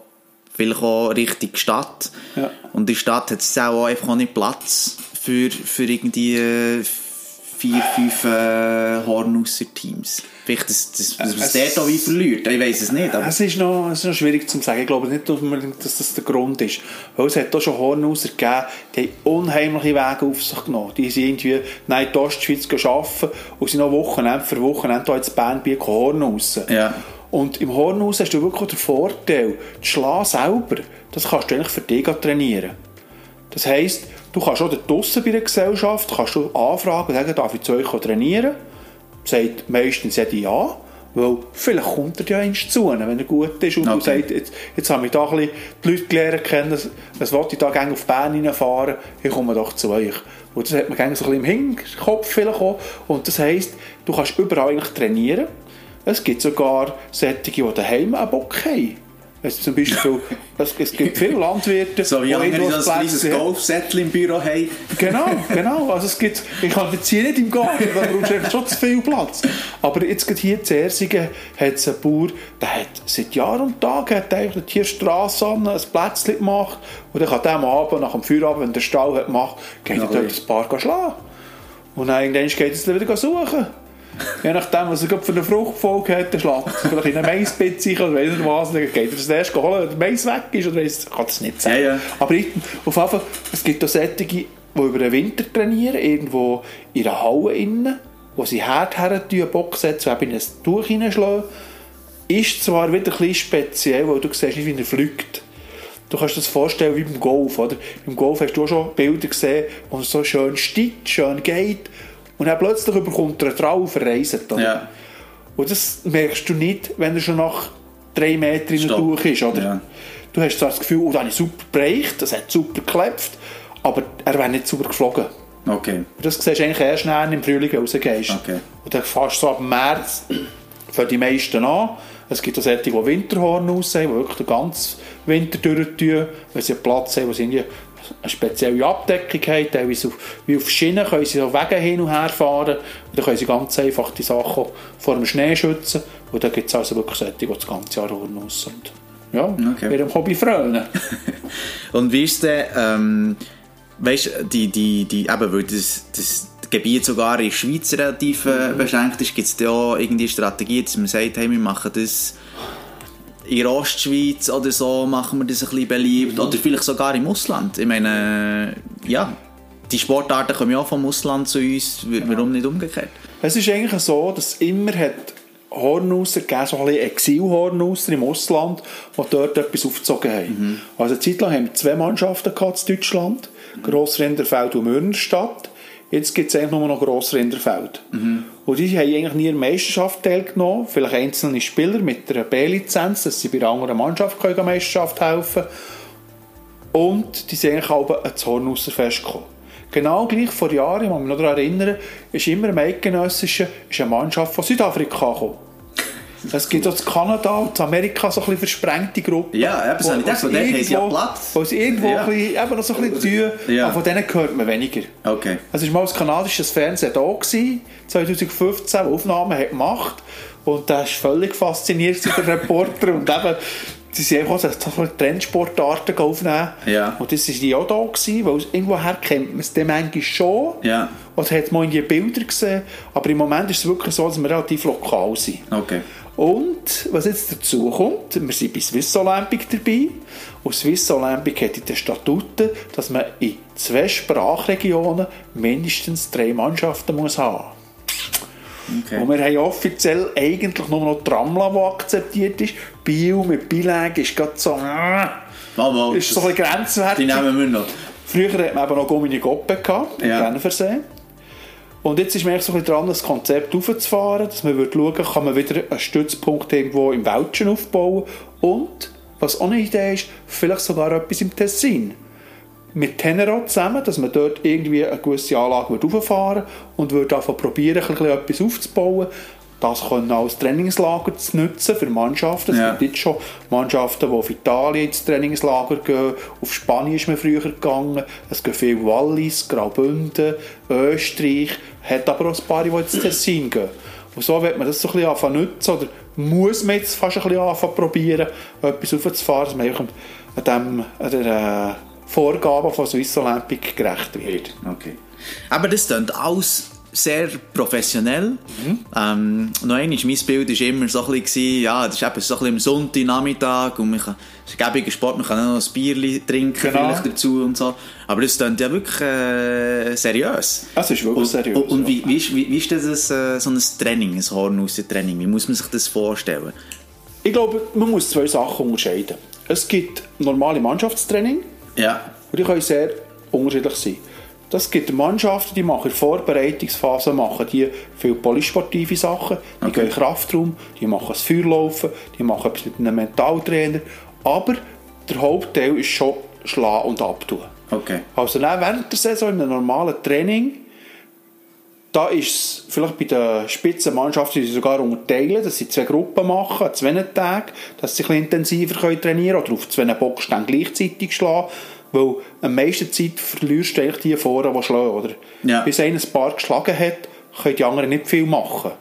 vielleicht auch Richtung Stadt. Ja. Und die Stadt hat es auch einfach auch nicht Platz für, für irgendwie äh, vier, fünf äh, Hornhauser-Teams. Vielleicht, dass, dass, dass man es dort auch wie verliert. Ich weiß es nicht. Aber Es ist, noch, es ist noch schwierig zu sagen. Ich glaube nicht, dass man- dass das der Grund ist. Weil es hat auch schon Hornhauser gegeben, die haben unheimliche Wege auf sich genommen. Die sind irgendwie nein, in die Ostschweiz arbeiten und sind noch Wochenende für Wochenende hier ins Bernbier Hornhausen. Ja. Und im Hornhaus hast du wirklich den Vorteil, das Schlagen selber, das kannst du eigentlich für dich trainieren. Das heisst, du kannst auch draussen bei der Gesellschaft kannst du anfragen und sagen, darf ich zu euch trainieren? Sagt meistens jeder ja, weil vielleicht kommt er ja eins zu, wenn er gut ist und du Okay. sagst, jetzt, jetzt habe ich da ein bisschen die Leute gelernt kennen, was wollte ich da gerne auf Bern reinfahren, ich komme doch zu euch. Und das hat man gerne so ein bisschen im Hinterkopf vielleicht auch. Und das heisst, du kannst überall eigentlich trainieren. Es gibt sogar solche, die daheim einen Bock haben. Es, zum Beispiel, es, es gibt viele Landwirte, so wie die andere das Plätze kleines. Golfsättel im Büro haben. Genau, genau. Also es gibt, ich kann jetzt hier nicht im Garten, da brauchst du schon zu viel Platz. Aber jetzt gerade hier in Zersingen hat es einen Bauer, der hat seit Jahr und Tag hat eigentlich hier an, ein Plätzchen gemacht und dann kann der am Abend, nach dem Feierabend, wenn der Stall hat gemacht, geht er dort ein paar gehen schlagen. Und dann irgendwann geht es wieder suchen. Je nachdem, was er für eine Fruchtfolge hat, dann schlägt er vielleicht in eine Maispitze oder weiss nicht was, dann geht er das erst holen, wenn der Mais weg ist, oder weiss, kann das nicht sagen. Ja, ja. Aber ich, auf jeden Fall, es gibt auch solche, die über den Winter trainieren, irgendwo in einer Halle innen, wo sie Herd her tun, Bock setzen, eben in ein Tuch hineinschlagen. Ist zwar wieder ein bisschen speziell, weil du siehst nicht, wie er fliegt. Du kannst dir das vorstellen wie beim Golf, oder? Beim Golf hast du auch schon Bilder gesehen, wo es so schön steigt, schön geht, und dann plötzlich überkommt er drauf, verreist. Oder? Ja. Und das merkst du nicht, wenn er schon nach drei Metern in der. Tuch ist, oder? Ja. Du hast zwar das Gefühl, oh, da habe ich super bereicht, das hat super geklebt, aber er wäre nicht super geflogen. Okay. Das siehst du eigentlich erst nachher, wenn du im Frühling rausgehst. Okay. Und dann fährst du so ab März für die meisten an. Es gibt auch solche, die Winterhorn aussehen, die wirklich den ganzen Winter durchtun, weil sie einen Platz haben, wo sie eine spezielle Abdeckung haben. Teilweise auf, wie auf Schienen können sie so Wege hin und her fahren. Und dann können sie ganz einfach die Sachen vor dem Schnee schützen. Und dann gibt es also wirklich solche, die das ganze Jahr Horn aus sind. Ja, Okay. ihrem Hobby frönen. Und wie ist denn, ähm, weißt du, die, die, die, eben, weil das, das Gebiet sogar in der Schweiz relativ äh, beschränkt ist, gibt es da auch irgendwie eine Strategie, dass man sagt, hey, wir machen das in der Ostschweiz oder so, machen wir das ein bisschen beliebt, oder vielleicht sogar im Ausland. Ich meine, ja, die Sportarten kommen ja auch vom Ausland zu uns, warum nicht umgekehrt? Es ist eigentlich so, dass immer hat Hornusser gegeben, so ein bisschen Exil-Hornusser im Ausland, die dort etwas aufgezogen haben. Mhm. Also eine Zeit lang haben wir zwei Mannschaften gehabt in Deutschland, Mhm. Grossrinderfeld und Mürnerstadt. Jetzt gibt es eigentlich nur noch Grossrinderfeld. Mhm. Und die haben eigentlich nie in der Meisterschaft teilgenommen, vielleicht einzelne Spieler mit einer B-Lizenz, dass sie bei einer anderen Mannschaft können, an der Meisterschaft helfen und die sind eigentlich auch ans Hornusserfest gekommen. Genau gleich vor Jahren, ich muss mich noch daran erinnern, ist immer im Eidgenössischen ist eine Mannschaft von Südafrika gekommen. Es gibt auch in Kanada und in Amerika so ein bisschen versprengte Gruppen. Ja, eben, das habe ich gedacht, von haben sie ja Platz. Wo sie irgendwo Ja. ein bisschen, eben noch so ein bisschen tun, Ja. aber von denen hört man weniger. Okay. Es war mal das kanadische Fernsehen da, gewesen, 2015, wo Aufnahmen hat gemacht und der war völlig fasziniert, der Reporter. und eben, sie sind einfach so so Trendsportarten aufnehmen. Ja. Und das war die auch da, gewesen, weil irgendwoher kennt man es dann manchmal schon. Ja. Oder hat man in die Bilder gesehen. Aber im Moment ist es wirklich so, dass wir relativ lokal sind. Okay. Und was jetzt dazu kommt, wir sind bei Swiss Olympic dabei. Und Swiss Olympic hat in den Statuten, dass man in zwei Sprachregionen mindestens drei Mannschaften muss haben okay. Und wir haben offiziell eigentlich nur noch Tramla, die akzeptiert ist. Biel mit Bilag ist gerade so, äh, mal, ist so ein bisschen die grenzwertig. nehmen wir noch. Früher hat man eben noch Gomini Goppe gehabt, im Ja. Genfersee. Und jetzt ist man eigentlich so ein dran, das Konzept aufzufahren, dass man würde schauen, kann man wieder einen Stützpunkt irgendwo im Wäldchen aufbauen und, was auch eine Idee ist, vielleicht sogar etwas im Tessin. Mit Tenero zusammen, dass man dort irgendwie eine gewisse Anlage würde rauffahren und würde einfach probieren, etwas aufzubauen. Das können als Trainingslager zu nutzen für Mannschaften. Es Ja. gibt jetzt schon Mannschaften, die auf Italien ins Trainingslager gehen. Auf Spanien ist man früher gegangen. Es gehen viele Wallis, Graubünden, Österreich. Hat aber auch ein paar, die ins Tessin gehen. Und so wird man das so ein bisschen anfangen nutzen. Oder muss man jetzt fast ein bisschen anfangen probieren, etwas aufzufahren, dass man an, dem, an der äh, Vorgaben von Swiss Olympic gerecht wird. Okay. Aber das klingt alles sehr professionell. Mhm. Ähm, noch einmal, mein Bild war immer so ein bisschen, ja, das ist eben so ein bisschen am Sonntagnachmittag und man kann, es ist ein gäbiger Sport, man kann auch noch ein Bier trinken Genau. vielleicht dazu und so. Aber das klingt ja wirklich äh, seriös. Es ist wirklich und, seriös, Und, und wie, wie, ist, wie, wie ist das äh, so ein Training, ein Hornhausen-Training? Wie muss man sich das vorstellen? Ich glaube, man muss zwei Sachen unterscheiden. Es gibt normale Mannschaftstraining, Ja. Und die können sehr unterschiedlich sein. Das gibt Mannschaften, die machen in der Vorbereitungsphase machen die viel polysportive Sachen, die Okay. gehen in den Kraftraum, die machen das Feuerlaufen, die machen etwas mit einem Mentaltrainer, aber der Hauptteil ist schon Schlagen und Abtun. Okay. Also dann während der Saison in einem normalen Training, da ist es vielleicht bei den Spitzenmannschaften sogar unterteilen, dass sie zwei Gruppen machen, an zwei Tagen, dass sie ein bisschen intensiver können trainieren können oder auf zwei Boxstängen gleichzeitig schlagen. Weil am meisten Zeit verlierst du eigentlich die vorne, die schlagen. Oder? Ja. Bis einer ein paar geschlagen hat, können die anderen nicht viel machen.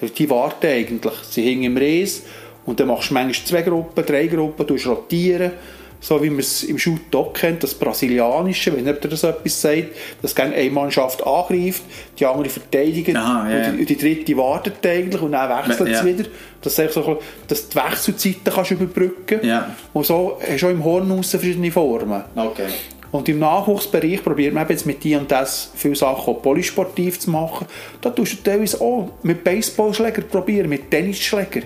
Also die warten eigentlich. Sie hängen im Reis und dann machst du manchmal zwei Gruppen, drei Gruppen, du rotieren. So wie man es im Shoot auch kennt, das Brasilianische, wenn jemand das etwas sagt, dass gerne eine Mannschaft angreift, die andere verteidigt Aha, ja, und, ja. die, die dritte wartet eigentlich und dann wechselt Ja. es wieder. Dass so, dass du die Wechselzeiten kannst überbrücken Ja. Und so hast du auch im Hornhaus verschiedene Formen. Okay. Und im Nachwuchsbereich probiert man jetzt mit die und das viele Sachen auch polysportiv zu machen. Da tust du teilweise auch mit Baseballschläger probieren, mit Tennisschläger.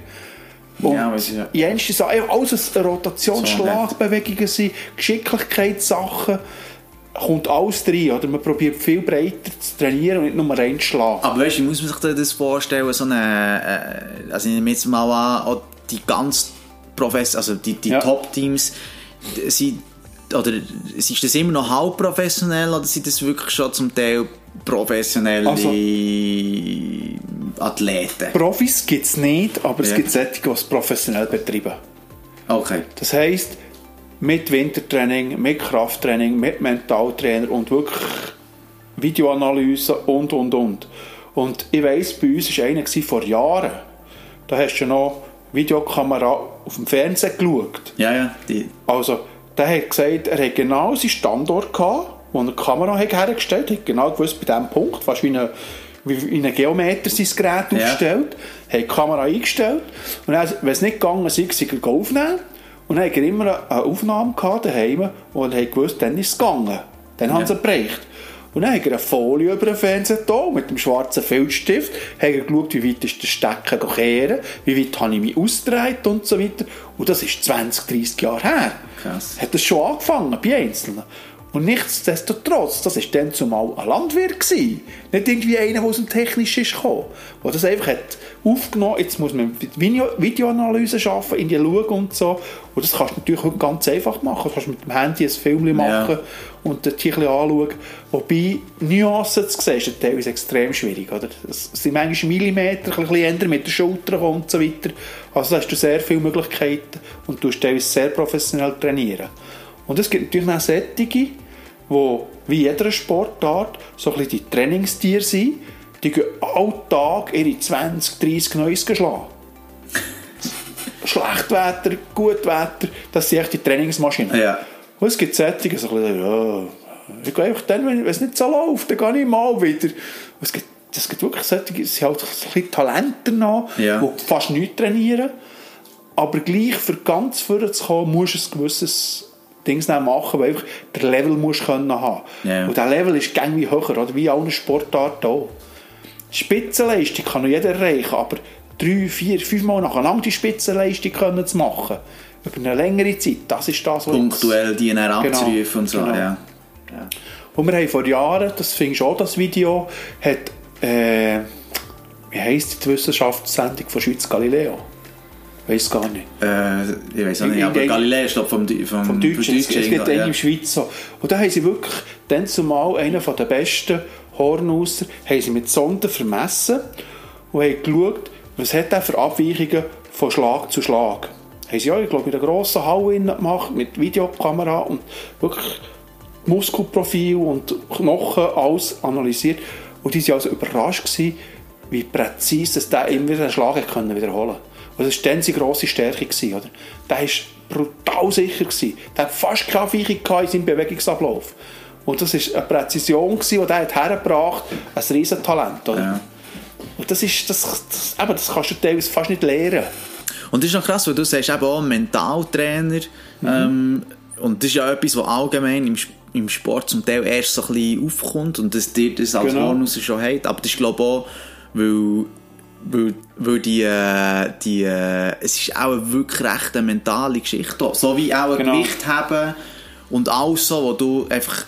Und Ja, weiss ich, ja. jenste Sachen, einfach alles Rotation, So Schlagbewegungen sind, Geschicklichkeitssachen, kommt alles rein. Oder man probiert viel breiter zu trainieren und nicht nur reinzuschlagen. Aber weißt du, muss man sich da das vorstellen? So eine, äh, also ich nehme jetzt mal an, die ganz Profes also die, die Ja. Top-Teams, sind, oder ist das immer noch halb professionell oder sind das wirklich schon zum Teil professionelle Also- Athleten? Profis gibt es nicht, aber es Ja. gibt solche, die es professionell betreiben. Okay. Das heisst, mit Wintertraining, mit Krafttraining, mit Mentaltrainer und wirklich Videoanalyse und, und, und. Und ich weiss, bei uns war einer vor Jahren, da hast du noch Videokamera auf dem Fernsehen geschaut. Ja, ja. Die, Also, der hat gesagt, er hat genau seinen Standort gehabt, wo er die Kamera hat hergestellt hat, genau gewusst bei diesem Punkt, fast wie ein wie ein Geometer sein Gerät Ja. aufgestellt, hat die Kamera eingestellt und dann, wenn es nicht gegangen ist, ist er aufnehmen und dann hat er immer eine Aufnahme gehabt daheim und er hat gewusst, dann ist es gegangen. Dann haben sie Ja. es erreicht. Und dann hat er eine Folie über den Fernseher da, mit dem schwarzen Filzstift, hat er geschaut, wie weit ist der Stecker kehren, wie weit habe ich mich ausgedreht und so weiter. Und das ist 20, 30 Jahre her. Krass. Hat das schon angefangen, bei Einzelnen. Und nichtsdestotrotz, das war dann zumal ein Landwirt. Gewesen. Nicht irgendwie einer, der aus dem Technischen ist gekommen. Der das einfach hat aufgenommen jetzt muss man Video Videoanalyse schaffen, in die schauen und so. Und das kannst du natürlich heute ganz einfach machen. Du kannst mit dem Handy ein Film machen Ja. und das Tier anschauen. Wobei, Nuancen zu sehen, ist teilweise extrem schwierig. Oder? Es sind manchmal Millimeter, ein bisschen ändern mit der Schulter und so weiter. Also da hast du sehr viele Möglichkeiten und du tust teilweise sehr professionell trainieren. Und es gibt natürlich auch solche, die, wie jeder Sportart, so ein bisschen die Trainingstiere sind, die gehen alltag ihre 20, 30 Neues schlagen. Schlechtwetter, Gutwetter, das sind echt die Trainingsmaschinen. Ja. Und es gibt solche, so ein bisschen, ja, ich gehe einfach dann, wenn es nicht so läuft, dann gehe ich mal wieder. Und es gibt, es gibt wirklich solche, es sind halt so ein bisschen Talente noch, Ja. die fast nichts trainieren. Aber gleich für ganz vorne zu kommen, musst du ein gewisses Dings machen, weil einfach der Level musst können haben. Ja. Und der Level ist irgendwie höher, oder? wie in allen Sportarten auch. Spitzenleistung kann noch jeder erreichen, aber drei, vier, fünf Mal nacheinander die Spitzenleistung können zu machen, über eine längere Zeit, das ist das, was Punktuell die dann Genau, abzurufen und so. genau. Ja. Und wir haben vor Jahren, das findest du auch, das Video, hat, äh, wie heisst die Wissenschaftssendung von Schweiz Galileo? Weiß gar nicht. Äh, ich weiß auch nicht, aber Galileo ist glaub, vom, vom, vom Deutschen. Es, es gibt einen ja. im Schweiz so. Und da haben sie wirklich, dann zumal einen von der besten Hornhauser, haben sie mit Sonden vermessen und haben geschaut, was hat er für Abweichungen von Schlag zu Schlag. Haben sie ja, ich glaube, in einer grossen Halle gemacht, mit Videokamera und wirklich Muskelprofil und Knochen, alles analysiert. Und die waren also überrascht, gewesen, wie präzise dass der immer wieder einen Schlag können wiederholen Und das war dann seine grosse Stärke. Gewesen, oder? Der war brutal sicher. Gewesen. Der hat fast keine Abweichung gehabt in seinem Bewegungsablauf. Und das war eine Präzision, gewesen, die hat hergebracht hat. Ein Riesentalent. Oder? Ja. Und das, ist, das, das, eben, das kannst du teilweise fast nicht lernen. Und das ist noch krass, weil du sagst eben auch Mentaltrainer. Ähm, und das ist ja etwas, was allgemein im, im Sport zum Teil erst so ein bisschen aufkommt und dass dir das als Genau. Hornhauser schon hat. Aber das ist glaube ich auch, weil, weil, weil die, äh, die äh, es ist auch eine wirklich recht eine mentale Geschichte. So wie auch ein Genau. Gewicht haben und alles so, wo du einfach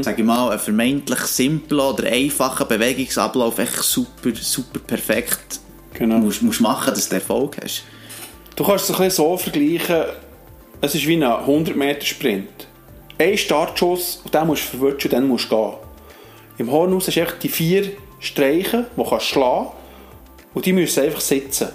sag ich mal, einen vermeintlich simplen oder einfachen Bewegungsablauf echt super, super perfekt Genau. musst, musst machen, dass du Erfolg hast. Du kannst es ein bisschen so vergleichen, es ist wie ein 100 Meter Sprint. Ein Startschuss und den musst du verwirrschen, dann musst du gehen. Im Hornhaus hast du echt die vier Streichen, die kannst du schlagen und die müssen einfach sitzen.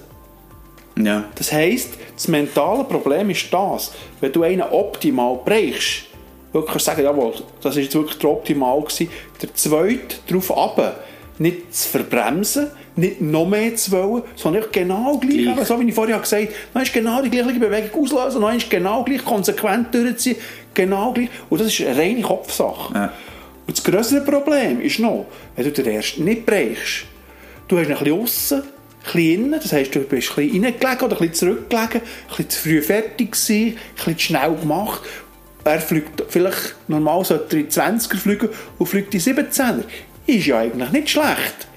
Ja. Das heisst, das mentale Problem ist das, wenn du einen optimal brichst, wirklich sagen, jawohl, das ist jetzt wirklich der optimal gewesen, der zweite darauf ab, nicht zu verbremsen, nicht noch mehr zu wollen, sondern genau gleich, Gleich. eben so wie ich vorher gesagt habe, ist genau die gleiche Bewegung auslösen, noch ist genau gleich konsequent durchziehen, genau gleich, und das ist eine reine Kopfsache. Ja. Und das grössere Problem ist noch, wenn du den ersten nicht brichst, du hast ein bisschen aussen, ein bisschen innen, das heisst, du bist ein bisschen reingelegen oder ein bisschen zurückgelegen, ein bisschen zu früh fertig gewesen, ein bisschen zu schnell gemacht. Er fliegt, vielleicht normal sollte er in 20er fliegen und fliegt in 17er. Ist ja eigentlich nicht schlecht.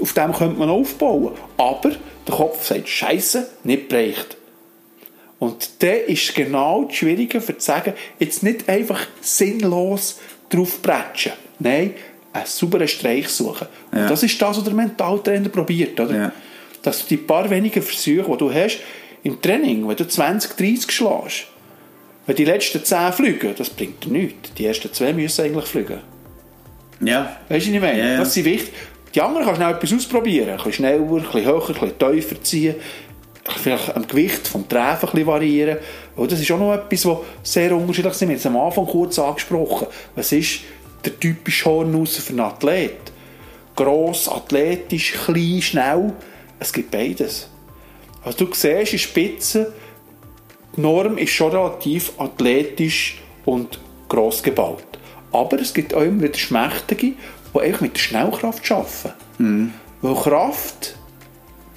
Auf dem könnte man aufbauen. Aber der Kopf sagt, Scheiße, nicht bereicht. Und dann ist genau das Schwierige, für zu sagen, jetzt nicht einfach sinnlos drauf prätschen. Nein, einen sauberen Streich suchen. Und Ja. das ist das, was der Mentaltrainer probiert, oder? Ja. Dass du die paar wenigen Versuche, die du hast, im Training, wenn du 20, 30 schlägst, wenn die letzten 10 fliegen, das bringt dir nichts. Die ersten zwei müssen eigentlich fliegen. Ja. Weißt du, was ich meine? Ja, ja. Das sind wichtig. Die anderen kannst du schnell etwas ausprobieren. Ein bisschen schneller, ein bisschen höher, ein bisschen tiefer ziehen. Vielleicht am Gewicht vom Treffen ein bisschen variieren. Und das ist auch noch etwas, was sehr unterschiedlich ist. Wir haben es am Anfang kurz angesprochen. Was ist der typische Hornhauser für einen Athlet? Gross, athletisch, klein, schnell. Es gibt beides. Also du siehst in Spitze, die Norm ist schon relativ athletisch und gross gebaut. Aber es gibt auch immer wieder Schmächtige, die mit der Schnellkraft arbeiten. Weil Kraft,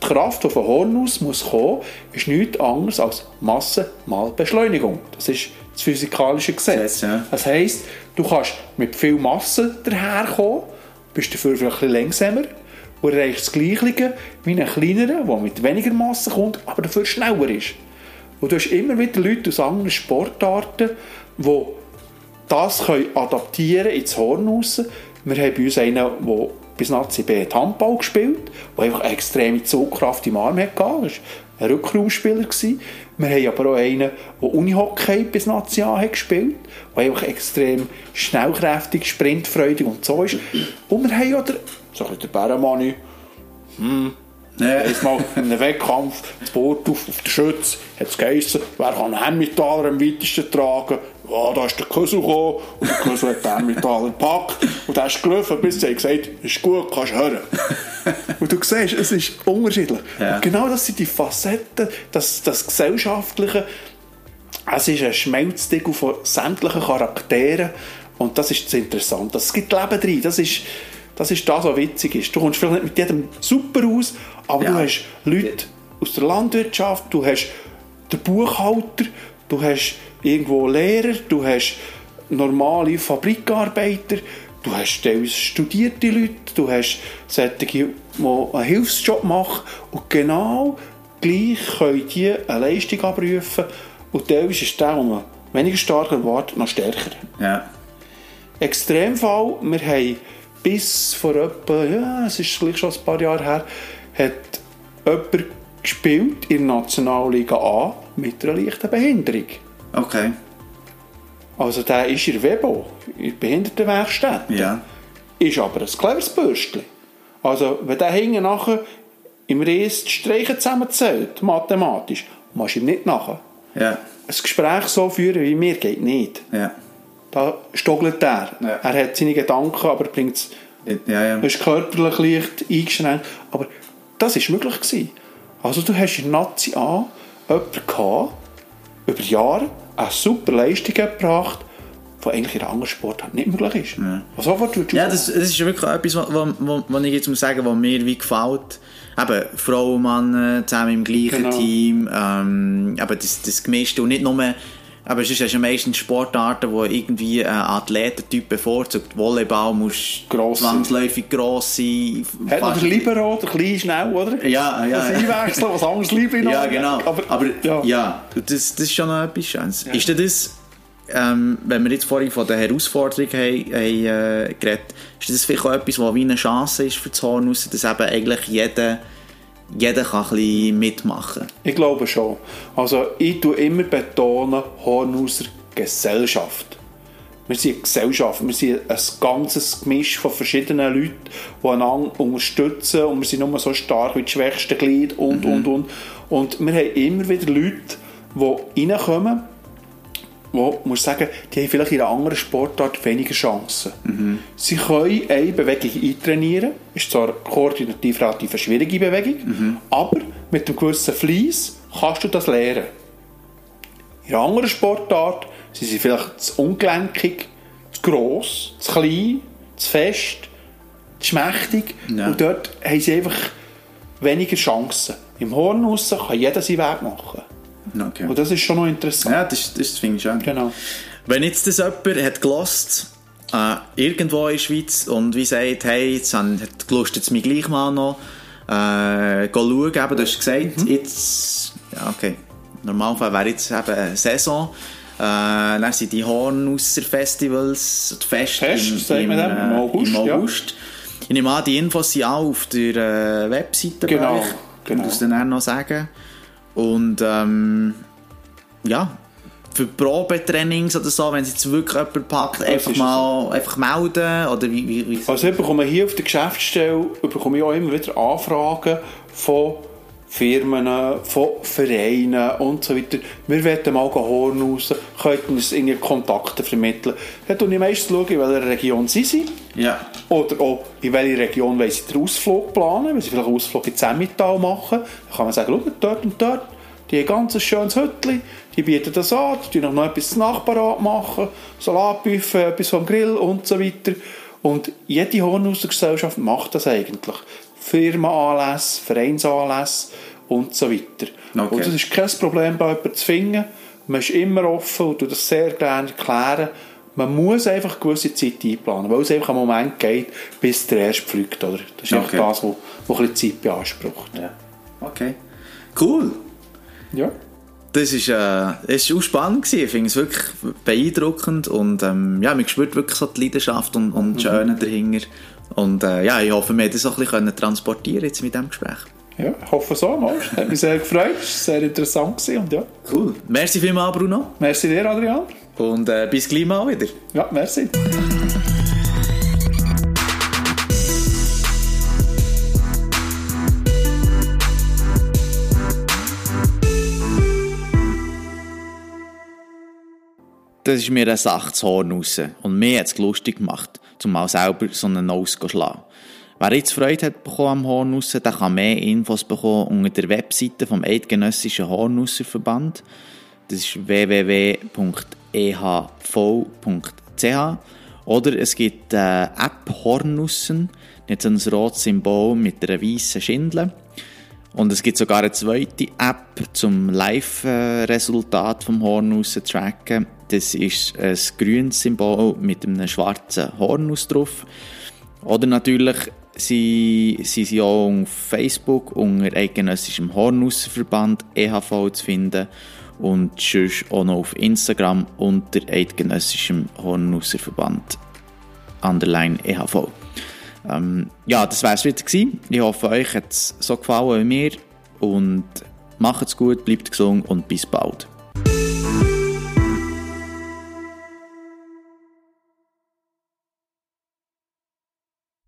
die Kraft, die von Horn aus muss kommen, ist nichts anderes als Masse mal Beschleunigung. Das ist das physikalische Gesetz. Gesetz, ja. Das heisst, du kannst mit viel Masse daherkommen, bist dafür vielleicht ein bisschen langsamer und erreichst das Gleiche wie ein kleinerer, der mit weniger Masse kommt, aber dafür schneller ist. Und du hast immer wieder Leute aus anderen Sportarten, die das können adaptieren ins Horn raus. Wir haben bei uns einen, der bis Nazi B hat Handball gespielt, der einfach eine extreme Zugkraft im Arm hatte. Das war ein Rückraumspieler. Wir haben aber auch einen, der Unihockey bis Nazi hat gespielt, der einfach extrem schnellkräftig, sprintfreudig und so ist. Und wir haben auch den, so ein bisschen den Bärenmanni, Ja. Mal in einem Wettkampf, das Boot auf, auf der Schütze, hat es geheissen, wer kann einen Hemmetaler am weitesten tragen? Ja, da ist der Küssel gekommen und der Küssel hat den Hemmetaler gepackt und der ist gerufen, bis sie gesagt ist gut, kannst du hören. und du siehst, es ist unterschiedlich. Ja. Genau das sind die Facetten, das, das Gesellschaftliche. Es ist ein Schmelzdeckel von sämtlichen Charakteren und das ist das Interessante. Es gibt Leben drin, das ist, das ist das, was witzig ist. Du kommst vielleicht nicht mit jedem super aus, aber Ja. du hast Leute aus der Landwirtschaft, du hast den Buchhalter, du hast irgendwo Lehrer, du hast normale Fabrikarbeiter, du hast studierte Leute, du hast solche, die einen Hilfsjob machen und genau gleich können die eine Leistung abrufen und teilweise ist der, der man weniger stark erwartet, noch stärker. Ja. Extremfall, wir haben bis vor etwa, ja, es ist gleich schon ein paar Jahre her, hat jemand gespielt in der Nationalliga A mit einer leichten Behinderung. Okay. Also der ist in der Webo, in der Behindertenwerkstatt. Ja. Ist aber ein cleveres Bürstchen. Also wenn der hinten nachher im Ries die Streichen zusammenzählt, mathematisch, machst du ihm nicht nachher. Ja. Ein Gespräch so führen wie mir geht nicht. Ja. Da stoggelt er. Ja. Er hat seine Gedanken, aber bringt es Ja, ja. Ist körperlich leicht eingeschränkt. Aber das war möglich. Gewesen. Also du hast in Nazi A jemanden gehabt, über Jahre eine super Leistung gebracht, die eigentlich in anderen Sportart nicht möglich ist. Was sofort du Ja, das, das ist wirklich etwas, was, ich jetzt muss sagen, was mir wie gefällt. Eben, Frau und Mann äh, zusammen im gleichen Genau. Team. Ähm, aber das, das Gemischte und nicht nur... Aber hast du ja meistens Sportarten, wo irgendwie ein Athletentyp bevorzugt. Volleyball muss Gross zwangsläufig gross sein. Hat noch fast- der Libero, der schnell, oder? Ja, ja. Das Einwechseln, was anderes Libero. Ja, genau. Aber, Aber, ja. ja, das, das ist schon noch etwas Schönes. Ist denn das, ähm, wenn wir jetzt vorhin von der Herausforderung haben, haben äh, geredet ist das vielleicht auch etwas, was wie eine Chance ist für das Hornhaus, dass eben eigentlich jeder, jeder kann ein bisschen mitmachen Ich glaube schon. Also ich tue immer betonen, Hornhauser Gesellschaft. Wir sind eine Gesellschaft, wir sind ein ganzes Gemisch von verschiedenen Leuten, die einander unterstützen und wir sind nur so stark wie die schwächsten Glied und, und, und. Und wir haben immer wieder Leute, die reinkommen, wo, muss sagen, die haben vielleicht in einer anderen Sportart weniger Chancen. Sie können eine Bewegung eintrainieren, ist zwar koordinativ relativ eine schwierige Bewegung, aber mit einem gewissen Fleiss kannst du das lernen. In einer anderen Sportart sind sie vielleicht zu ungelenkig, zu gross, zu klein, zu fest, zu schmächtig Ja. und dort haben sie einfach weniger Chancen. Im Hornhaus kann jeder seinen Weg machen. Okay. Und das ist schon noch interessant. Ja, das, das finde ich schön. Genau. Wenn jetzt das jemand hat gelost, äh, irgendwo in der Schweiz und wie sagt, hey, jetzt han- hat Lust jetzt mich gleich mal noch äh, go schauen, eben, du hast gesagt, Mhm. jetzt, ja okay, im Normalfall wäre jetzt eben eine Saison, äh, dann sind die Hornhauser Festivals, die Feste Fest, im, man dem, im August, im ja. August. Ich nehme an, die Infos sind auch auf der äh, Webseite Genau, genau. Ich muss dann auch noch sagen. Und ähm, ja, für Probetrainings oder so, wenn es jetzt wirklich jemand packt, einfach mal einfach melden oder wie, wie, wie Also ich bekomme hier auf der Geschäftsstelle bekomme ich auch immer wieder Anfragen von Firmen, von Vereinen und so weiter. Wir wollen mal Horn raus, könnten uns irgendwie Kontakte vermitteln. Dann schaue ich meistens, in welcher Region sie sind. ja, Oder auch, in welcher Region wollen sie den Ausflug planen, weil sie vielleicht einen Ausflug ins Emmental machen. Dann kann man sagen, schau, dort und dort, die haben ein ganz schönes Hütchen, die bieten das an, die tun noch etwas Nachbarat machen, Salatbuffet, etwas vom Grill und so weiter. Und jede Hornhauser-Gesellschaft macht das eigentlich. Firmenanlässe, Vereinsanlässe und so weiter. Okay. Und es ist kein Problem, da jemanden zu finden, man ist immer offen und tut das sehr gerne erklären. Man muss einfach gewisse Zeit einplanen, weil es einfach einen Moment geht, bis der erste pflügt. Oder? Das ist Okay. das, was, was ein bisschen Zeit beansprucht. Ja. Okay. Cool. Ja. Das ist, äh, ist auch spannend gewesen. Ich finde es wirklich beeindruckend und ähm, ja, man spürt wirklich so die Leidenschaft und, und das Schöne dahinter. Und äh, ja, ich hoffe, wir haben das auch ein bisschen transportieren jetzt mit diesem Gespräch. Ja, ich hoffe so. Mal. Hat mich sehr gefreut. Es war sehr interessant. Gewesen. Und ja, Cool. Merci vielmals, Bruno. merci dir, Adrian. Und äh, bis gleich mal wieder. Ja, merci. Das ist mir eine Sache zu Horn raus. Und mir hat es lustig gemacht, um mal selber so einen Nose zu schlagen. Wer jetzt Freude hat bekommen am Hornusser, der kann mehr Infos bekommen unter der Webseite vom Eidgenössischen Hornusserverband. Das ist www.ehv.ch oder es gibt eine App Hornussen, hat so ein rotes Symbol mit einer weißen Schindel. Und es gibt sogar eine zweite App zum Live-Resultat vom Hornus zu tracken. Das ist ein grünes Symbol mit einem schwarzen Hornus drauf. Oder natürlich sind sie auch auf Facebook unter Eidgenössischem Hornusserverband EHV zu finden und sonst auch noch auf Instagram unter Eidgenössischem Hornusserverband underline EHV. Ähm, ja, das wär's wieder gewesen. Ich hoffe, euch hat es so gefallen wie mir und macht's gut, bleibt gesund und bis bald.